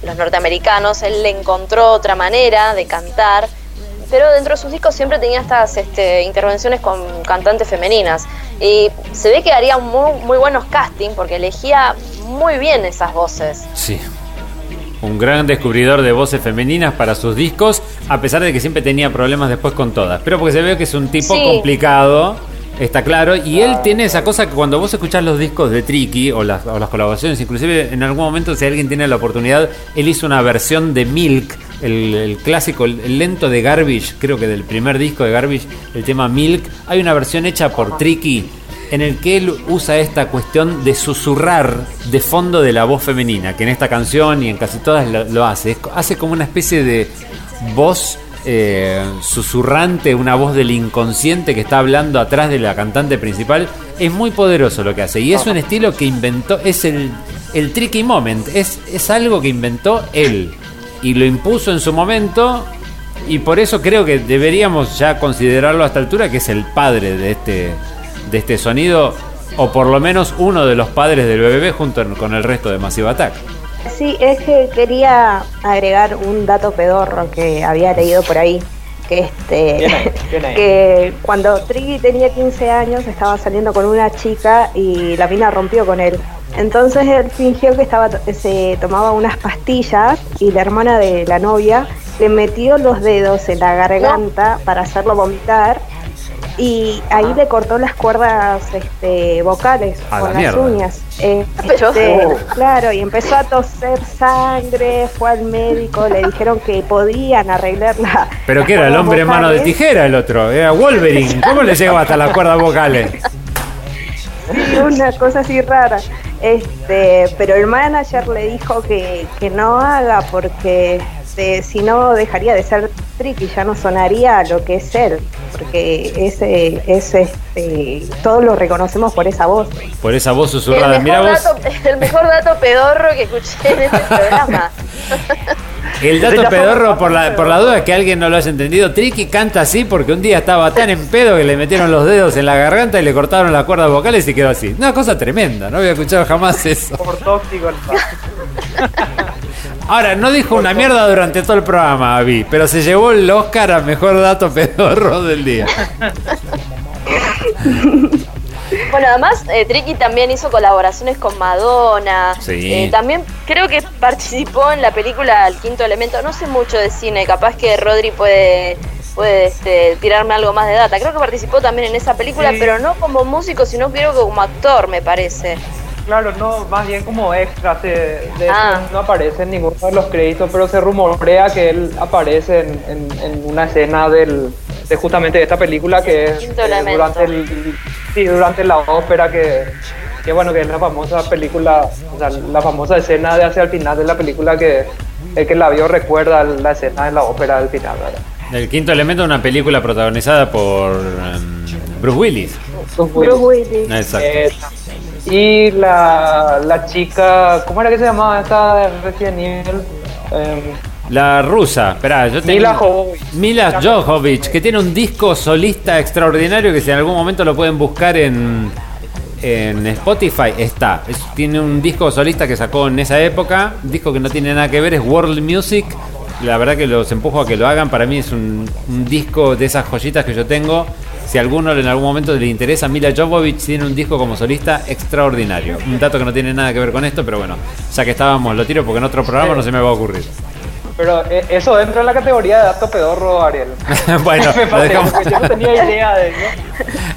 los norteamericanos. Él le encontró otra manera de cantar, pero dentro de sus discos siempre tenía estas este, intervenciones con cantantes femeninas. Y se ve que haría muy, muy buenos casting porque elegía muy bien esas voces. Sí. Un gran descubridor de voces femeninas para sus discos, a pesar de que siempre tenía problemas después con todas. Pero porque se ve que es un tipo Sí. complicado, está claro. Y él tiene esa cosa que cuando vos escuchás los discos de Tricky o las, o las colaboraciones, inclusive en algún momento, si alguien tiene la oportunidad, él hizo una versión de Milk, el, el clásico, el, el lento de Garbage, creo que del primer disco de Garbage, el tema Milk. Hay una versión hecha por Tricky en el que él usa esta cuestión de susurrar de fondo de la voz femenina, que en esta canción y en casi todas lo, hace. Hace como una especie de voz eh, susurrante, una voz del inconsciente que está hablando atrás de la cantante principal. Es muy poderoso lo que hace y es un estilo que inventó, es el, tricky moment, es algo que inventó él y lo impuso en su momento y por eso creo que deberíamos ya considerarlo a esta altura que es el padre de este, de este sonido, o por lo menos uno de los padres del BBB junto con el resto de Massive Attack. Sí, es que quería agregar un dato pedorro que había leído por ahí. Que este Bien ahí, bien ahí. que cuando Triggy tenía 15 años estaba saliendo con una chica y la mina rompió con él. Entonces él fingió que estaba se tomaba unas pastillas y la hermana de la novia le metió los dedos en la garganta para hacerlo vomitar y ahí le cortó las cuerdas este, vocales A con la las mierda. uñas. Eh, este, Oh. Claro, y empezó a toser sangre, fue al médico, le dijeron que podían arreglarla. Pero que era el hombre mano de tijera el otro, era Wolverine. ¿Cómo le llegaba hasta las cuerdas vocales? Sí, una cosa así rara. Este, pero el manager le dijo que, que no haga porque este, si no dejaría de ser tricky, ya no sonaría lo que es él, porque ese es este, todos lo reconocemos por esa voz. Por esa voz susurrada. el, Mira mejor vos, dato, el mejor dato pedorro que escuché en este programa. el dato pedorro por la, por la duda que alguien no lo haya entendido. Tricky canta así porque un día estaba tan en pedo que le metieron los dedos en la garganta y le cortaron las cuerdas vocales y quedó así. Una cosa tremenda, no había escuchado jamás eso. Por tóxico el Ahora, no dijo una mierda durante todo el programa, Avi, pero se llevó el Oscar a mejor dato pedorro del día. Bueno, además, eh, Tricky también hizo colaboraciones con Madonna. Sí. Eh, también creo que participó en la película El Quinto Elemento. No sé mucho de cine, capaz que Rodri puede, puede este, tirarme algo más de data. Creo que participó también en esa película, Sí. pero no como músico, sino creo que como actor, me parece. Claro, no, más bien como extra, se, de Ah. no aparece en ninguno de los créditos, pero se rumorea que él aparece en, en- en una escena del, de justamente de esta película que es eh, durante el, sí, durante la ópera que, que bueno que es la famosa película, o sea, la famosa escena de hacia el final de la película que el que la vio recuerda la escena de la ópera del final, ¿verdad? El quinto elemento, una película protagonizada por em, Bruce Willis. Bruce Willis. Exacto. Eh, y la, la chica, ¿cómo era que se llamaba esta de Resident Evil? Em, La rusa, espera, yo tengo. Mila Jovovich. Mila Jovovich, que tiene un disco solista extraordinario que si en algún momento lo pueden buscar en, en Spotify, está. Es- tiene un disco solista que sacó en esa época, un disco que no tiene nada que ver, es World Music. la verdad que los empujo a que lo hagan. Para mí es un, un disco de esas joyitas que yo tengo. Si a alguno en algún momento le interesa, Mila Jovovich tiene un disco como solista extraordinario. Un dato que no tiene nada que ver con esto, pero bueno, ya que estábamos, lo tiro porque en otro programa no se me va a ocurrir. Pero eh, eso entra en la categoría de dato pedorro, Ariel. bueno, lo dejamos. yo no tenía idea de eso.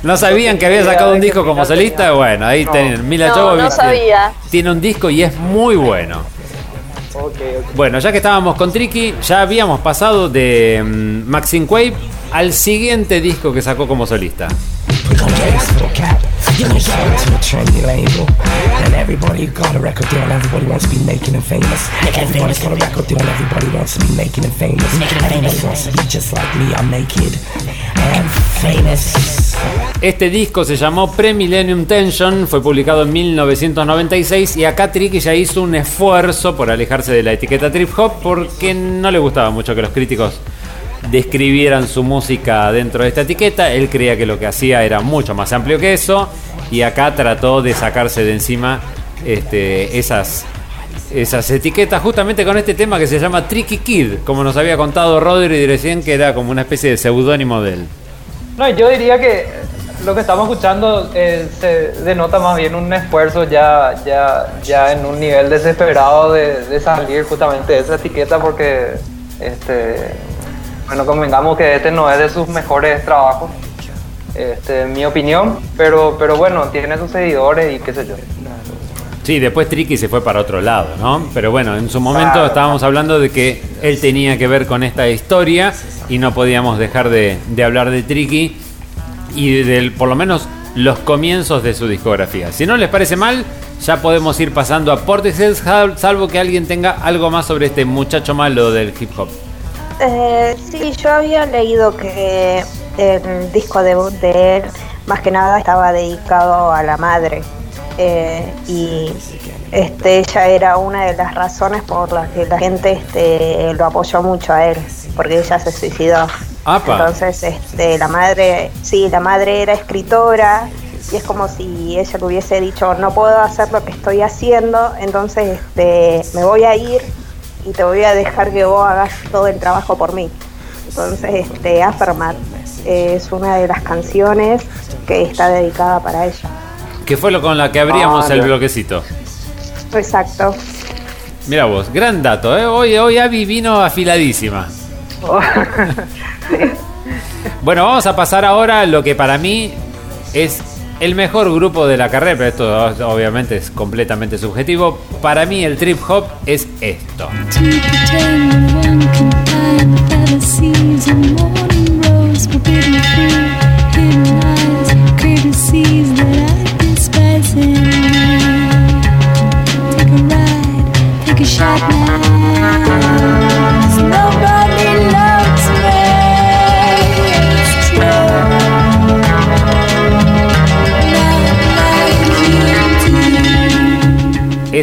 No sabían que había sacado un disco como solista. Bueno, ahí No. tienen. Mila No, Jovovich no tiene- sabía. tiene un disco y es muy bueno. Bueno, ya que estábamos con Tricky, ya habíamos pasado de mm, Maxine Quaid al siguiente disco que sacó como solista. Este disco se llamó Pre-Millennium Tension, fue publicado en 1996 y acá Tricky ya hizo un esfuerzo por alejarse de la etiqueta trip hop porque no le gustaba mucho que los críticos describieran su música dentro de esta etiqueta. Él creía que lo que hacía era mucho más amplio que eso y acá trató de sacarse de encima este, esas, esas etiquetas justamente con este tema que se llama Tricky Kid, como nos había contado Rodri recién, que era como una especie de seudónimo de él. No, yo diría que lo que estamos escuchando eh, se denota más bien un esfuerzo ya, ya, ya en un nivel desesperado de, de salir justamente de esa etiqueta porque, este, bueno, convengamos que este no es de sus mejores trabajos, este, en mi opinión, pero, pero bueno, tiene sus seguidores y qué sé yo. Sí, después Tricky se fue para otro lado, ¿no? Pero bueno, en su momento Claro. estábamos hablando de que él tenía que ver con esta historia y no podíamos dejar de, de hablar de Tricky y del, por lo menos, los comienzos de su discografía. Si no les parece mal, ya podemos ir pasando a Portishead, sal- salvo que alguien tenga algo más sobre este muchacho malo del hip hop. Eh, sí, yo había leído que el disco debut de él, más que nada, estaba dedicado a la madre. Eh, y este, ella era una de las razones por las que la gente este, lo apoyó mucho a él, porque ella se suicidó. Apa. Entonces, este, la madre, sí, la madre era escritora y es como si ella le hubiese dicho, no puedo hacer lo que estoy haciendo, entonces este, me voy a ir y te voy a dejar que vos hagas todo el trabajo por mí. Entonces, este, Aftermath es una de las canciones que está dedicada para ella. Que fue lo con la que abríamos Ah, el bloquecito. Exacto. Mira vos, gran dato, ¿eh? Hoy, hoy Abby vino afiladísima. Bueno, vamos a pasar ahora a lo que para mí es el mejor grupo de la carrera, pero esto obviamente es completamente subjetivo. Para mí el trip hop es esto.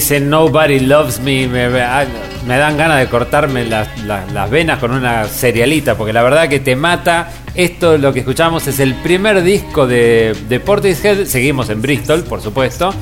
Ese Nobody Loves Me me, me- me dan ganas de cortarme las venas con una cerealita, porque la verdad que te mata. Esto, lo que escuchamos, es el primer disco de, de Portishead. Seguimos en Bristol, por supuesto.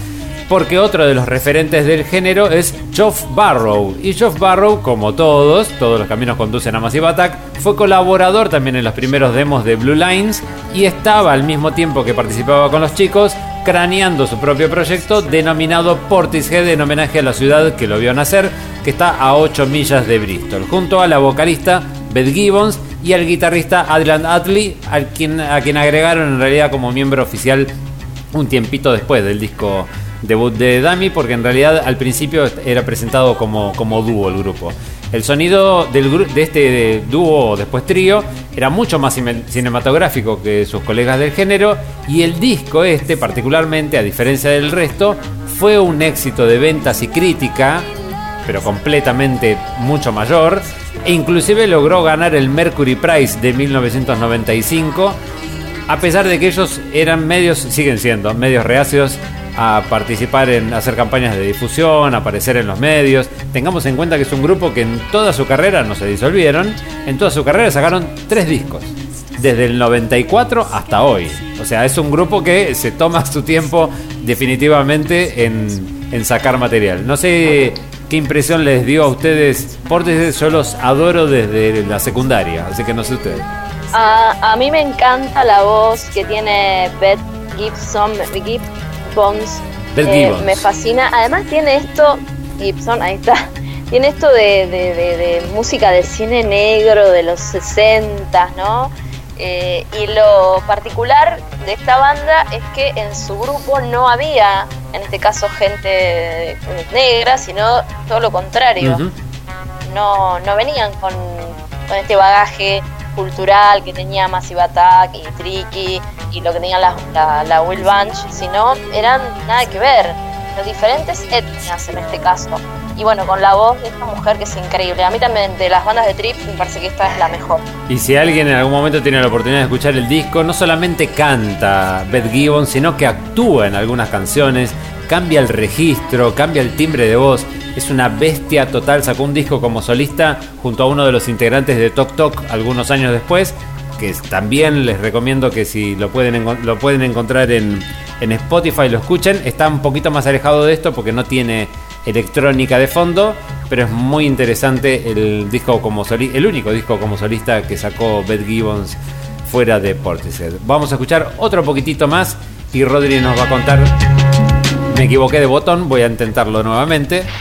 Porque otro de los referentes del género es Geoff Barrow. Y Geoff Barrow, como todos, todos los caminos conducen a Massive Attack, fue colaborador también en los primeros demos de Blue Lines y estaba al mismo tiempo que participaba con los chicos craneando su propio proyecto denominado Portishead en homenaje a la ciudad que lo vio nacer, que está a 8 millas de Bristol, junto a la vocalista Beth Gibbons y al guitarrista Adrian Atley, a quien, a quien agregaron en realidad como miembro oficial un tiempito después del disco debut de Dami, porque en realidad al principio era presentado como, como dúo el grupo. El sonido de este dúo, después trío, era mucho más cine- cinematográfico que sus colegas del género, y el disco este, particularmente, a diferencia del resto, fue un éxito de ventas y crítica, pero completamente mucho mayor, e inclusive logró ganar el Mercury Prize de 1995 a pesar de que ellos eran medios, siguen siendo medios reacios a participar en hacer campañas de difusión, aparecer en los medios. Tengamos en cuenta que es un grupo que en toda su carrera no se disolvieron, en toda su carrera sacaron tres discos, desde el 94 hasta hoy. O sea, es un grupo que se toma su tiempo definitivamente en, en sacar material. No sé ¿Qué impresión les dio a ustedes? Portishead yo los adoro desde la secundaria, así que no sé ustedes. A, a mí me encanta la voz que tiene Beth Gibson, Gibbons. Eh, Gibbons. me fascina. Además tiene esto, Gibson, ahí está. Tiene esto de, de- de- de música de cine negro de los 60, ¿no? Eh, y lo particular de esta banda es que en su grupo no había, en este caso, gente negra, sino todo lo contrario no, no venían con, con este bagaje cultural que tenía Massive Attack y Tricky y lo que tenía la, la, la Will Bunch, sino eran nada que ver, las diferentes etnias en este caso. Y bueno, con la voz de esta mujer que es increíble. A mí también de las bandas de Trip me parece que esta es la mejor. Y si alguien en algún momento tiene la oportunidad de escuchar el disco, no solamente canta Beth Gibbons, sino que actúa en algunas canciones, cambia el registro, cambia el timbre de voz. Es una bestia total. Sacó un disco como solista junto a uno de los integrantes de Tok Tok algunos años después. Que también les recomiendo que si lo pueden, lo pueden encontrar en, en Spotify lo escuchen. Está un poquito más alejado de esto porque no tiene electrónica de fondo, pero es muy interesante el disco como soli- el único disco como solista que sacó Beth Gibbons fuera de Portishead. Vamos a escuchar otro poquitito más y Rodri nos va a contar. Me equivoqué de botón, voy a intentarlo nuevamente.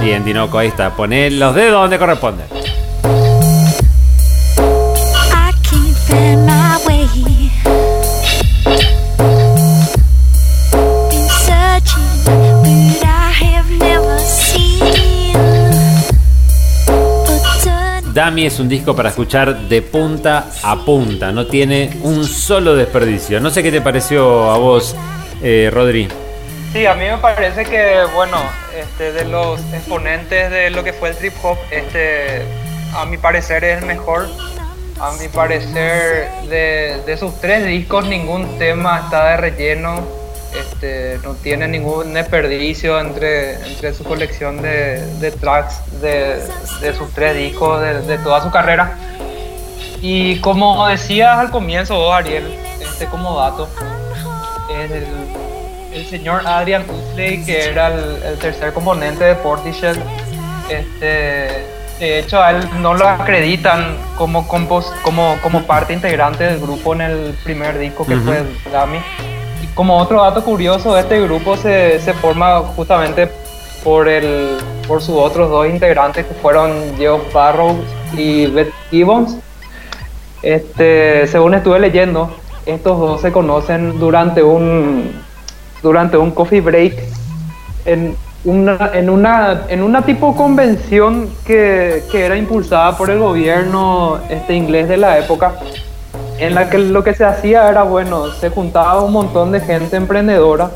Bien, Dinoco, ahí está. Poné los dedos donde corresponde. Dami es un disco para escuchar de punta a punta, no tiene un solo desperdicio. No sé qué te pareció a vos, eh, Rodri. Sí, a mí me parece que, bueno, este, de los exponentes de lo que fue el trip hop, este, a mi parecer es el mejor. A mi parecer, de, de sus tres discos, ningún tema está de relleno. Este, no tiene ningún desperdicio entre, entre su colección de, de tracks de, de sus tres discos, de, de toda su carrera. Y como decías al comienzo vos, Ariel, este, como dato, el, el señor Adrian Utley, que era el, el tercer componente de Portishead, este, de hecho a él no lo acreditan como, compos, como, como parte integrante del grupo en el primer disco que Ujú. fue Dami. Como otro dato curioso, este grupo se, forma justamente por, el, por sus otros dos integrantes que fueron Geoff Barrow y Beth Gibbons. Este, según estuve leyendo, estos dos se conocen durante un durante un coffee break en una en una en una tipo convención que, que era impulsada por el gobierno este inglés de la época en la que lo que se hacía era bueno se juntaba un montón de gente emprendedora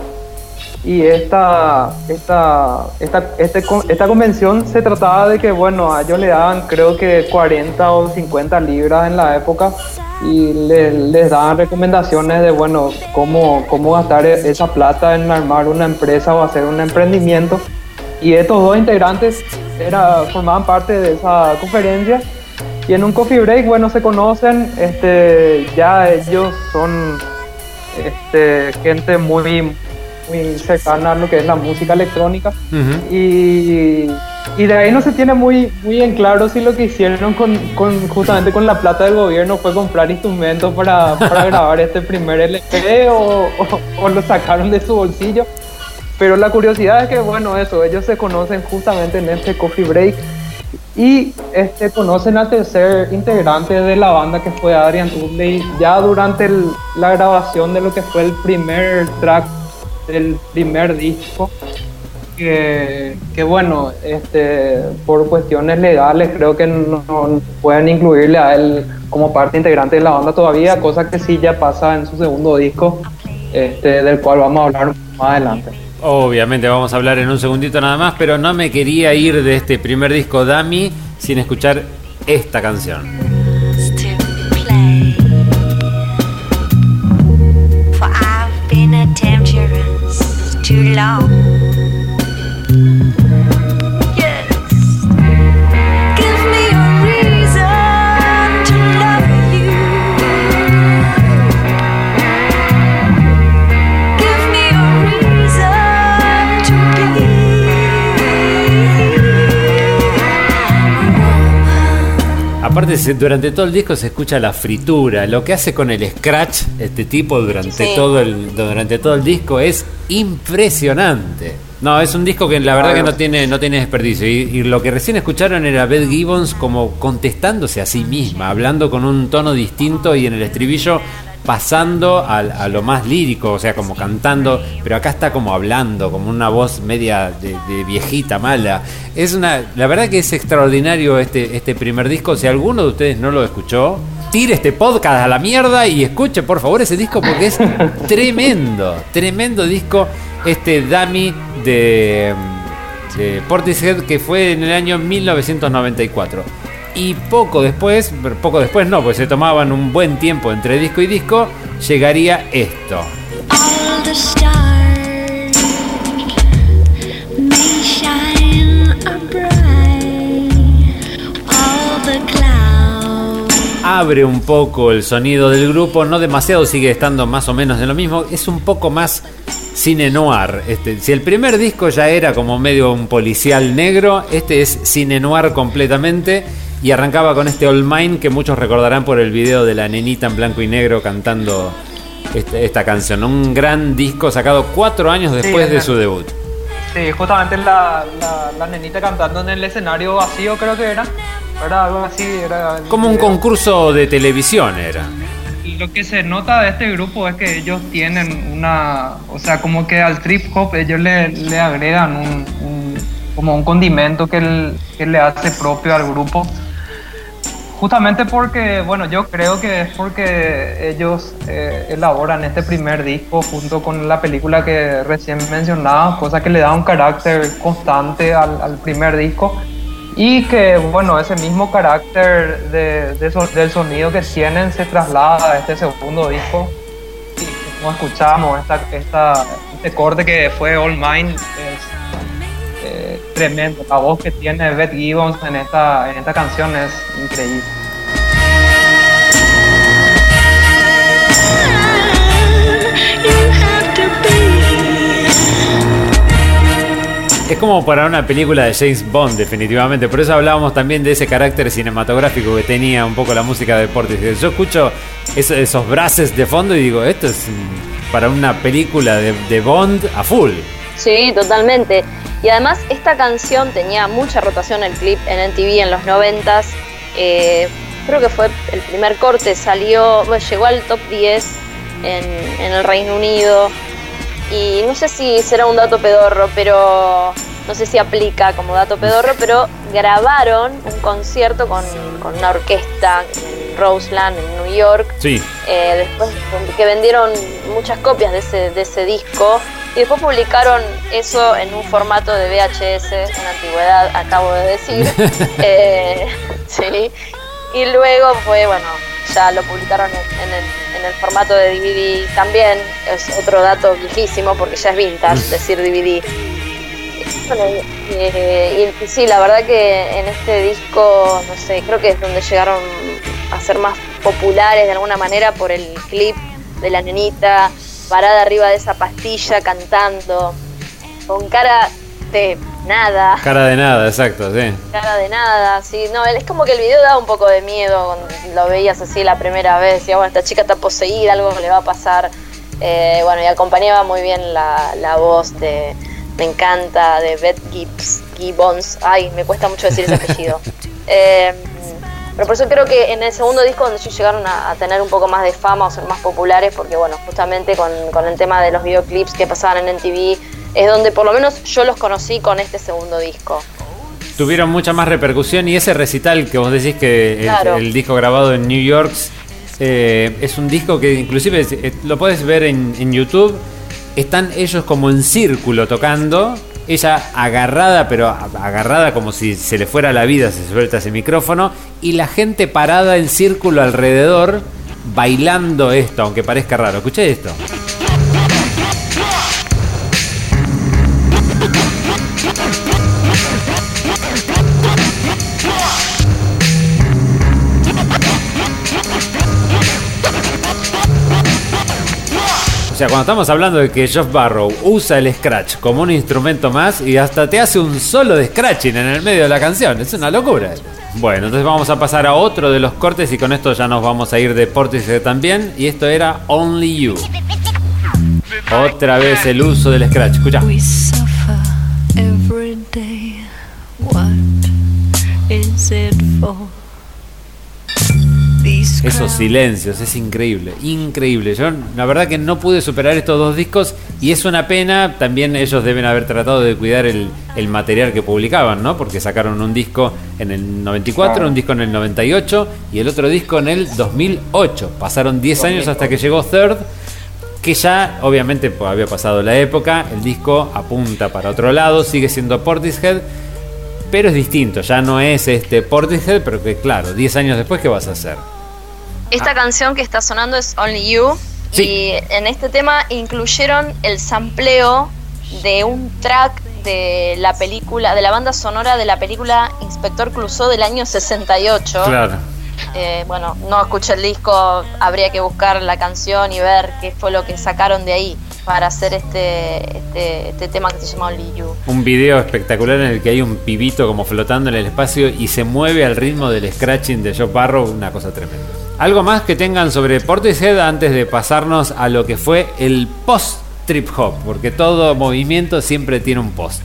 y esta esta esta este esta convención se trataba de que bueno a ellos le daban creo que 40 o 50 libras en la época y le- les daban recomendaciones de bueno cómo cómo gastar e- esa plata en armar una empresa o hacer un emprendimiento. Y estos dos integrantes era, formaban parte de esa conferencia y en un coffee break bueno se conocen este ya ellos son este, gente muy, muy cercana a lo que es la música electrónica. Y, y de ahí no se tiene muy, muy en claro si lo que hicieron con, con- justamente con la plata del gobierno fue comprar instrumentos para, para grabar este primer LP o, o- o lo sacaron de su bolsillo. Pero la curiosidad es que, bueno, eso, ellos se conocen justamente en este coffee break y este, conocen al tercer integrante de la banda que fue Adrian Utley ya durante el- la grabación de lo que fue el primer track del primer disco. Que, que bueno, este, por cuestiones legales creo que no, pueden incluirle a él como parte integrante de la banda todavía, cosa que sí ya pasa en su segundo disco, este, del cual vamos a hablar más adelante. Obviamente vamos a hablar en un segundito nada más, pero no me quería ir de este primer disco Dami sin escuchar esta canción. Aparte, durante todo el disco se escucha la fritura. Lo que hace con el scratch este tipo durante, Sí. todo, el, durante todo el disco es impresionante. No, es un disco que la verdad que no tiene, no tiene desperdicio. Y, y lo que recién escucharon era Beth Gibbons como contestándose a sí misma, hablando con un tono distinto y en el estribillo pasando al- a, lo más lírico, o sea, como cantando, pero acá está como hablando, como una voz media de, de viejita mala. Es una, la verdad que es extraordinario este, este primer disco. Si alguno de ustedes no lo escuchó, tire este podcast a la mierda y escuche por favor ese disco porque es tremendo, tremendo disco. Este Dummy de, de Portishead que fue en el año 1994. Y poco después, poco después no, pues se tomaban un buen tiempo entre disco y disco, llegaría esto. Abre un poco el sonido del grupo, no demasiado, sigue estando más o menos en lo mismo, es un poco más cine noir. Este, si el primer disco ya era como medio un policial negro, este es cine noir completamente. Y arrancaba con este All Mine que muchos recordarán por el video de la nenita en blanco y negro cantando este- esta canción. Un gran disco sacado cuatro años después de ajá. su debut. Sí, justamente la, la, la nenita cantando en el escenario vacío creo que era. Era algo así, era... Como un concurso de televisión era. Lo que se nota de este grupo es que ellos tienen una, o sea, como que al trip hop ellos le, le agregan un, un- como un condimento que, el- que le hace propio al grupo. Justamente porque, bueno, yo creo que es porque ellos eh, elaboran este primer disco junto con la película que recién mencionaba, cosa que le da un carácter constante al, al primer disco y que, bueno, ese mismo carácter de, de so- del sonido que tienen se traslada a este segundo disco. Y como escuchamos, esta, esta, este corte que fue All Mine es eh, tremendo. La voz que tiene Beth Gibbons en esta, en esta canción es increíble. Es como para una película de James Bond, definitivamente. Por eso hablábamos también de ese carácter cinematográfico que tenía un poco la música de deportes. Yo escucho eso- esos brases de fondo y digo, esto es para una película de, Bond a full. Sí, totalmente. Y además esta canción tenía mucha rotación el clip en NTV en los noventas. Eh, creo que fue el primer corte, salió, bueno, llegó al top 10 en, en el Reino Unido. Y no sé si será un dato pedorro, pero no sé si aplica como dato pedorro, pero grabaron un concierto con, con una orquesta en Roseland, en New York, Sí. eh, después que vendieron muchas copias de ese, de ese disco y después publicaron eso en un formato de VHS, una antigüedad, acabo de decir. Eh, sí. Y luego fue, bueno, ya lo publicaron en en el, en el formato de DVD también, es otro dato viejísimo porque ya es vintage decir DVD. Bueno, eh, y sí, la verdad que en este disco, no sé, creo que es donde llegaron a ser más populares de alguna manera por el clip de la nenita parada arriba de esa pastilla cantando, con cara de nada, Cara de nada, exacto, sí. cara de nada, sí, no, es como que el video da un poco de miedo cuando lo veías así la primera vez, decía, bueno, esta chica está poseída, algo le va a pasar, Eh, bueno, y acompañaba muy bien la, la voz de, me encanta, de Beth Gibbs, Gibbons, ay, me cuesta mucho decir ese apellido. Eh, pero por eso creo que en el segundo disco donde ellos llegaron a, a tener un poco más de fama o ser más populares, porque bueno, justamente con, con el tema de los videoclips que pasaban en MTV, es donde por lo menos yo los conocí con este segundo disco. Tuvieron mucha más repercusión y ese recital que vos decís que el, Claro. el disco grabado en New York eh, es un disco que inclusive eh, lo puedes ver en, en YouTube. Están ellos como en círculo tocando. Ella agarrada, pero agarrada como si se le fuera la vida, se suelta ese micrófono. Y la gente parada en círculo alrededor, bailando esto, aunque parezca raro. Escuché esto. Cuando estamos hablando de que Jeff Barrow usa el scratch como un instrumento más y hasta te hace un solo de scratching en el medio de la canción, es una locura. Bueno, entonces vamos a pasar a otro de los cortes y con esto ya nos vamos a ir de Portishead también. Y esto era Only You. Otra vez el uso del scratch. Escucha. Esos silencios, es increíble, increíble. Yo la verdad que no pude superar estos dos discos y es una pena. También ellos deben haber tratado de cuidar el, el material que publicaban, ¿no? Porque sacaron un disco en el 94, un disco en el 98 y el otro disco en el 2008. Pasaron 10 años hasta que llegó Third, que ya obviamente pues, había pasado la época. El disco apunta para otro lado, sigue siendo Portishead. Pero es distinto, ya no es este Portishead, pero que claro, 10 años después, ¿qué vas a hacer? Esta canción que está sonando es Only You. Sí. Y en este tema incluyeron el sampleo de un track de la película, de la banda sonora de la película Inspector Clouseau del año 68. Claro. Eh, bueno, no escuché el disco, habría que buscar la canción y ver qué fue lo que sacaron de ahí para hacer este, este, este tema que se llama Only You. Un video espectacular en el que hay un pibito como flotando en el espacio y se mueve al ritmo del scratching de Joe Barrow, una cosa tremenda. Algo más que tengan sobre Portishead antes de pasarnos a lo que fue el post trip hop, porque todo movimiento siempre tiene un post.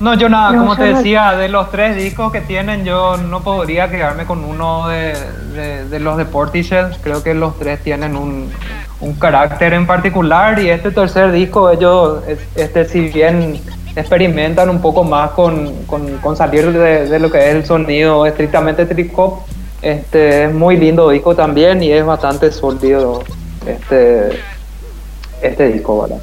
No, yo nada, No, como yo te no- decía, de los tres discos que tienen, yo no podría quedarme con uno de, de- de los de Portishead. Creo que los tres tienen un, un carácter en particular y este tercer disco, ellos, es- este, si bien experimentan un poco más con, con- con salir de, de lo que es el sonido estrictamente trip hop, este, es muy lindo disco también y es bastante sólido este, este disco, ¿verdad?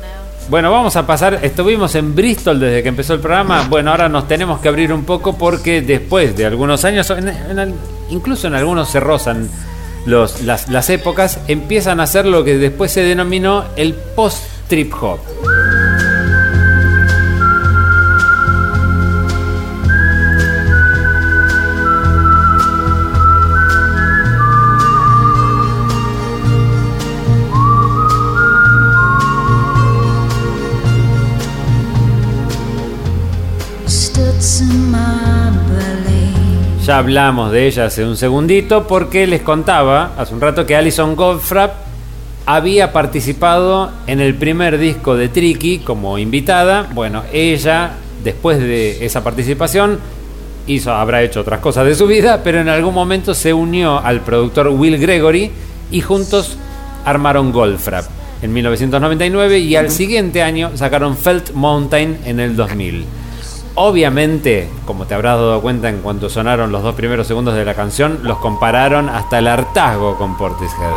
Bueno, vamos a pasar. Estuvimos en Bristol desde que empezó el programa. Bueno, ahora nos tenemos que abrir un poco porque después de algunos años, incluso en algunos se rozan los, las, las épocas, empiezan a hacer lo que después se denominó el post-trip hop. Ya hablamos de ella hace un segundito porque les contaba hace un rato que Alison Goldfrapp había participado en el primer disco de Tricky como invitada. Bueno, ella después de esa participación hizo, habrá hecho otras cosas de su vida, pero en algún momento se unió al productor Will Gregory y juntos armaron Goldfrapp en 1999 y al siguiente año sacaron Felt Mountain en el 2000. Obviamente, como te habrás dado cuenta en cuanto sonaron los dos primeros segundos de la canción, los compararon hasta el hartazgo con Portishead.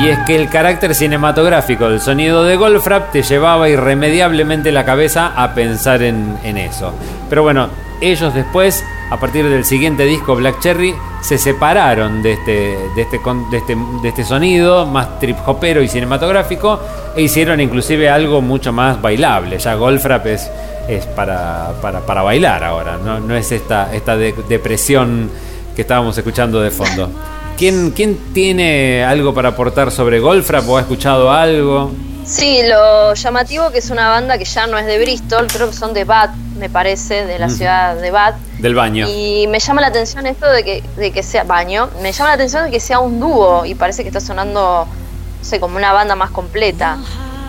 Y es que el carácter cinematográfico del sonido de Goldfrapp te llevaba irremediablemente la cabeza a pensar en, en eso. Pero bueno, ellos después, a partir del siguiente disco Black Cherry, se separaron de este, de este, de este, de este sonido más trip hopero y cinematográfico e hicieron inclusive algo mucho más bailable. Ya Goldfrapp es, es para, para, para bailar ahora, no, no es esta, esta de- depresión que estábamos escuchando de fondo. ¿Quién, ¿Quién tiene algo para aportar sobre Goldfrapp o ha escuchado algo? Sí, lo llamativo que es una banda que ya no es de Bristol, creo que son de Bath, me parece, de la Ujú. ciudad de Bath. Del baño. Y me llama la atención esto de que, de que sea baño, me llama la atención de que sea un dúo y parece que está sonando, no sé, como una banda más completa.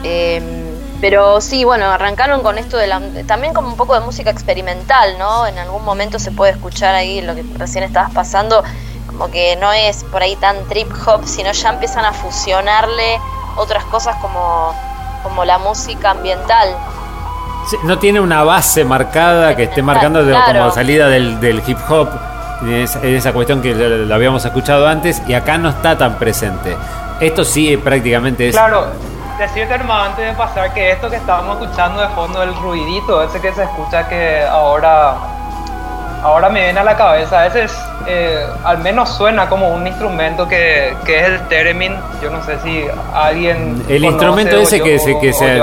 Eh, pero sí, bueno, arrancaron con esto de la, también como un poco de música experimental, ¿no? En algún momento se puede escuchar ahí lo que recién estabas pasando, como que no es por ahí tan trip hop, sino ya empiezan a fusionarle otras cosas como, como la música ambiental. Sí, no tiene una base marcada que esté marcando de- Claro. como salida del, del hip hop, es- esa cuestión que lo, lo habíamos escuchado antes y acá no está tan presente. Esto sí prácticamente es... Claro, decirte hermano antes de pasar que esto que estábamos escuchando de fondo, el ruidito, ese que se escucha que ahora, ahora me viene a la cabeza, ese es, eh, al menos suena como un instrumento que, que es el theremin, yo no sé si alguien... El instrumento ese yo- que se, que, se,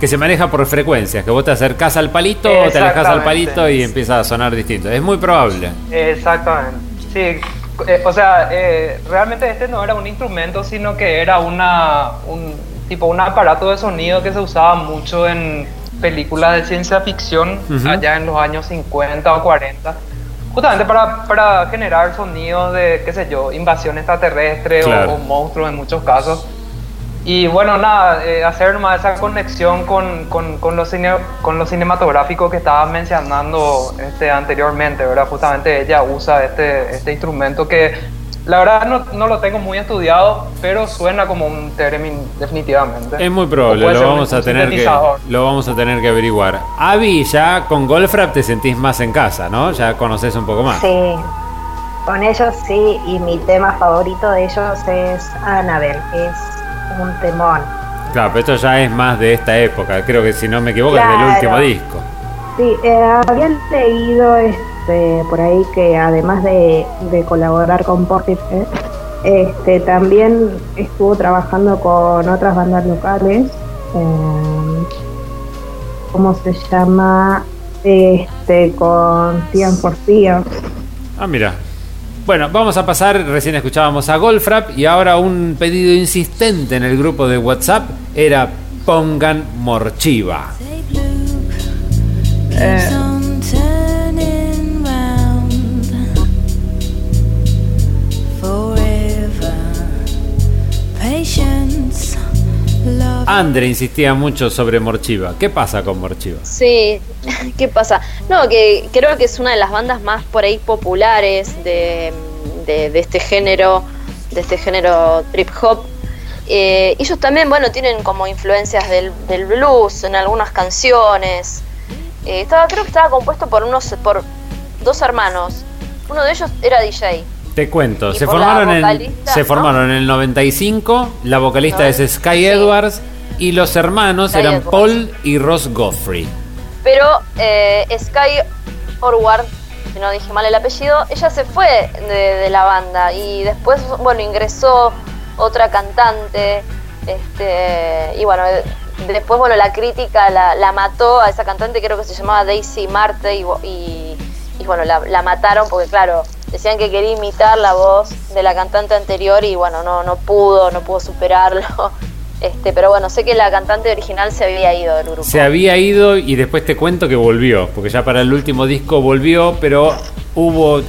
que se maneja por frecuencias, que vos te acercás al palito o te alejas al palito y empieza a sonar distinto. Es muy probable. Exactamente. Sí, eh, o sea, eh, realmente este no era un instrumento, sino que era una, un tipo un aparato de sonido que se usaba mucho en películas de ciencia ficción allá en los años 50 o 40. Justamente para, para generar sonidos de, qué sé yo, invasión extraterrestre o- Claro. o, monstruos en muchos casos. Y bueno, nada, eh, hacer nomás esa conexión con, con, con, lo cine- con lo cinematográfico que estaba mencionando este, anteriormente, ¿verdad? Justamente ella usa este, este instrumento que la verdad no, no lo tengo muy estudiado, pero suena como un término definitivamente. Es muy probable, lo vamos un a tener que lo vamos a tener que averiguar. Avi, ya con Golfrap te sentís más en casa, ¿no? Ya conoces un poco más. Sí, con ellos sí, y mi tema favorito de ellos es Annabelle, que es un temón. Claro, pero esto ya es más de esta época. Creo que si no me equivoco es del último disco. Sí, eh, había leído este, por ahí que además de, de colaborar con Portishead, este, también estuvo trabajando con otras bandas locales. eh, ¿Cómo se llama? Este, con Tian for Fear. Ah, mira. Bueno, vamos a pasar, recién escuchábamos a Golfrap y ahora un pedido insistente en el grupo de WhatsApp era pongan Morchiva. Andre insistía mucho sobre Morchiva. ¿Qué pasa con Morchiva? Sí, ¿qué pasa? No, que creo que es una de las bandas más por ahí populares de, de- de este género, de este género trip hop. Eh, ellos también, bueno, tienen como influencias del, del blues en algunas canciones. Eh, estaba, creo que estaba compuesto por unos, por dos hermanos. Uno de ellos era DJ. Te cuento, se formaron, en, se ¿no? formaron en el 95, la vocalista No, es Sky sí. Edwards y los hermanos Sky eran. Paul y Ross Godfrey. Pero eh, Sky Orward, si no dije mal el apellido, ella se fue de, de la banda y después, bueno, ingresó otra cantante. Este, y bueno, eh, después, bueno, la crítica la, la mató a esa cantante, creo que se llamaba Daisy Marte, y, y- y bueno, la, la mataron porque, claro, decían que quería imitar la voz de la cantante anterior y bueno, no, no pudo, no pudo superarlo. Este, pero bueno, sé que la cantante original se había ido del grupo. Se había ido y después te cuento que volvió, porque ya para el último disco volvió, pero hubo...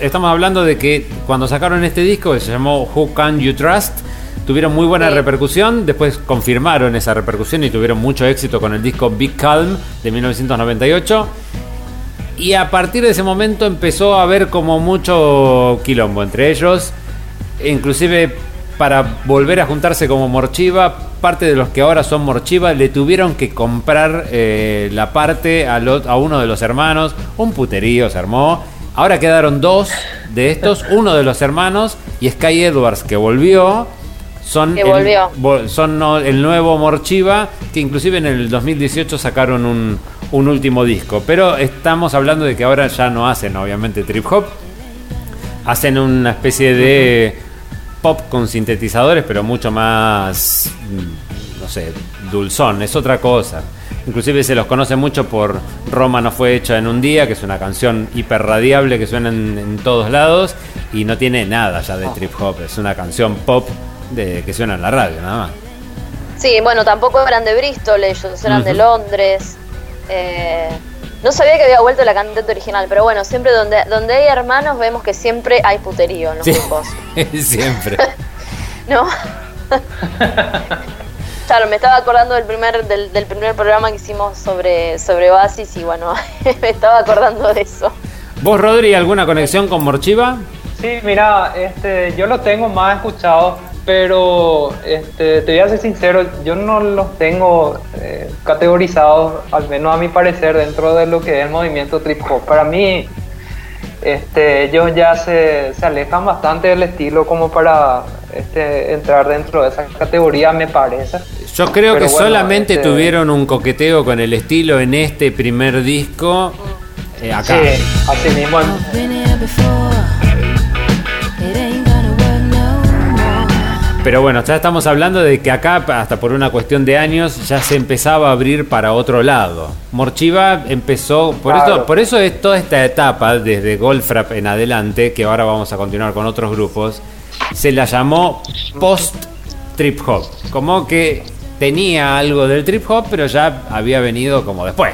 Estamos hablando de que cuando sacaron este disco, que se llamó Who Can You Trust, tuvieron muy buena Sí. repercusión, después confirmaron esa repercusión y tuvieron mucho éxito con el disco Big Calm de 1998. Y a partir de ese momento empezó a haber como mucho quilombo entre ellos. Inclusive para volver a juntarse como Morchiva, parte de los que ahora son Morchiva le tuvieron que comprar eh, la parte a, lo- a uno de los hermanos. Un puterío se armó. Ahora quedaron dos de estos, uno de los hermanos y Sky Edwards que volvió. Son Que el- volvió. Vol- son el nuevo Morchiva, que inclusive en el 2018 sacaron un, un último disco. Pero estamos hablando de que ahora ya no hacen, obviamente, trip hop. Hacen una especie de pop con sintetizadores, pero mucho más, mm, no sé, dulzón, es otra cosa. Inclusive se los conoce mucho por Roma no fue hecha en un día, que es una canción hiperradiable que suena en, en todos lados y no tiene nada ya de trip hop, es una canción pop de, que suena en la radio, nada más. Sí, bueno, tampoco eran de Bristol, ellos eran de. Londres. Eh, no sabía que había vuelto la cantante original, pero bueno, siempre donde, donde hay hermanos vemos que siempre hay puterío en los Sí. grupos. Siempre. ¿No? claro, me estaba acordando del primer, del, del primer programa que hicimos sobre, sobre Oasis y bueno, me estaba acordando de eso. ¿Vos, Rodri, alguna conexión con Morchiva? Sí, mira, este, yo lo tengo más escuchado, pero este, te voy a ser sincero, yo no los tengo eh, categorizados, al menos a mi parecer, dentro de lo que es el movimiento trip hop. Para mí, este, ellos ya se, se alejan bastante del estilo como para este, entrar dentro de esa categoría, me parece. Yo creo Pero que bueno, solamente este- tuvieron un coqueteo con el estilo en este primer disco. eh, acá. Sí, así mismo. en- Pero bueno, ya estamos hablando de que acá, hasta por una cuestión de años, ya se empezaba a abrir para otro lado. Morchiva empezó, por, Claro. esto, por eso es toda esta etapa, desde Goldfrapp en adelante, que ahora vamos a continuar con otros grupos, se la llamó post trip hop. Como que tenía algo del trip hop, pero ya había venido como después.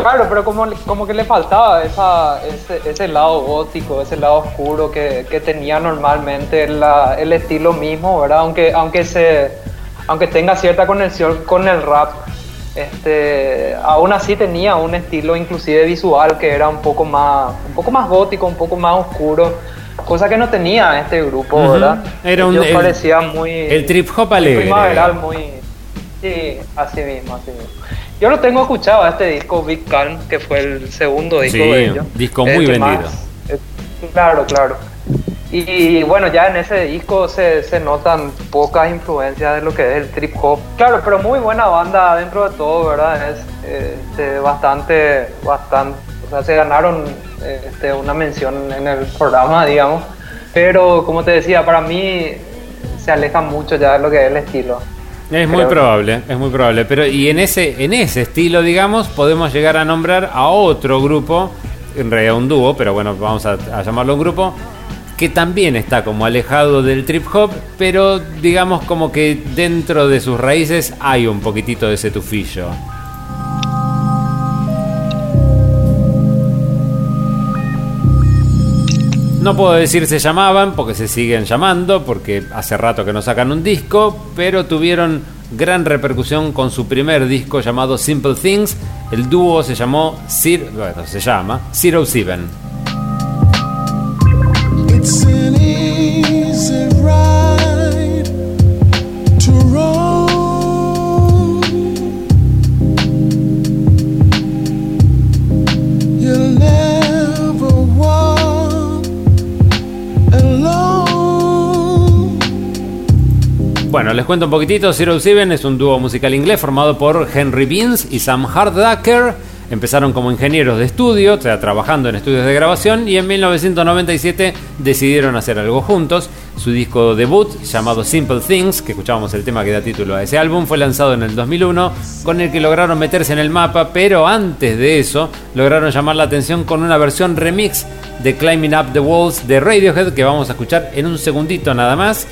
Claro, pero como, como que le faltaba esa, ese, ese lado gótico, ese lado oscuro que, que tenía normalmente la- el estilo mismo, ¿verdad? Aunque, aunque, se, aunque tenga cierta conexión con el rap, este, aún así tenía un estilo inclusive visual que era un poco más, un poco más gótico, un poco más oscuro, cosa que no tenía este grupo, Ujú. ¿verdad? Era un- el- parecían muy... El trip hop alegre. primaveral, muy... Sí, así mismo, así mismo. Yo lo tengo escuchado a este disco Big Calm, que fue el segundo disco Sí, de ellos. disco muy vendido. más- eh, claro, claro. Y bueno, ya en ese disco se, se notan pocas influencias de lo que es el trip hop. Claro, pero muy buena banda dentro de todo, ¿verdad? Es este, bastante, bastante, o sea, se ganaron este, una mención en el programa, digamos. Pero como te decía, para mí se aleja mucho ya de lo que es el estilo. Es muy probable, es muy probable. Pero y en ese, en ese estilo, digamos, podemos llegar a nombrar a otro grupo, en realidad un dúo, pero bueno, vamos a, a llamarlo un grupo, que también está como alejado del trip hop, pero digamos como que dentro de sus raíces hay un poquitito de ese tufillo. No puedo decir se llamaban porque se siguen llamando, porque hace rato que no sacan un disco, pero tuvieron gran repercusión con su primer disco llamado Simple Things. El dúo se llamó Zero, se llama Zero Seven. Les cuento un poquitito. Zero Seven es un dúo musical inglés formado por Henry Beans y Sam Hardaker. Empezaron como ingenieros de estudio, o sea, trabajando en estudios de grabación, y en 1997 decidieron hacer algo juntos. Su disco debut, llamado Simple Things, que escuchábamos el tema que da título a ese álbum, fue lanzado en el 2001, con el que lograron meterse en el mapa, pero antes de eso lograron llamar la atención con una versión remix de Climbing Up the Walls de Radiohead, que vamos a escuchar en un segundito nada más.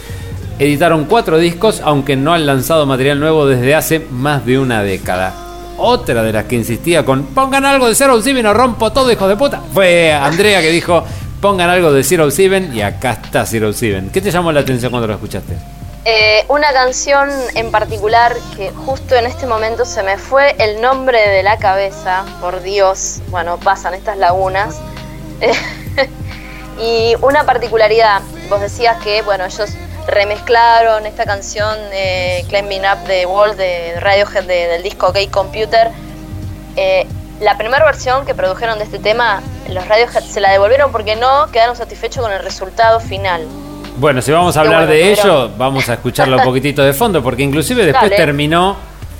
Editaron cuatro discos, aunque no han lanzado material nuevo desde hace más de una década. Otra de las que insistía con pongan algo de Zero Seven o rompo todo, hijo de puta, fue Andrea que dijo pongan algo de Zero Seven y acá está Zero Seven. ¿Qué te llamó la atención cuando lo escuchaste? Eh, una canción en particular que justo en este momento se me fue el nombre de la cabeza, por Dios, bueno, pasan estas lagunas. y una particularidad, vos decías que, bueno, ellos remezclaron esta canción eh, Climbing Up the Wall de Radiohead de- del disco OK Computer. Eh, la primera versión que produjeron de este tema, los Radiohead se la devolvieron porque no quedaron satisfechos con el resultado final. Bueno, si vamos a hablar bueno, de pero- ello, vamos a escucharlo un poquitito de fondo, porque inclusive después Dale. terminó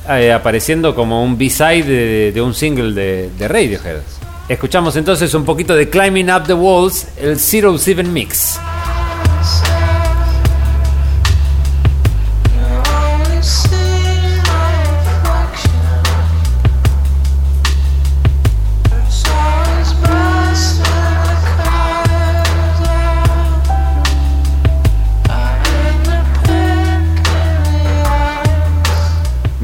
eh, apareciendo como un B-side de, de un single de, de Radiohead. Escuchamos entonces un poquito de Climbing Up the Walls, el Zero Seven Mix.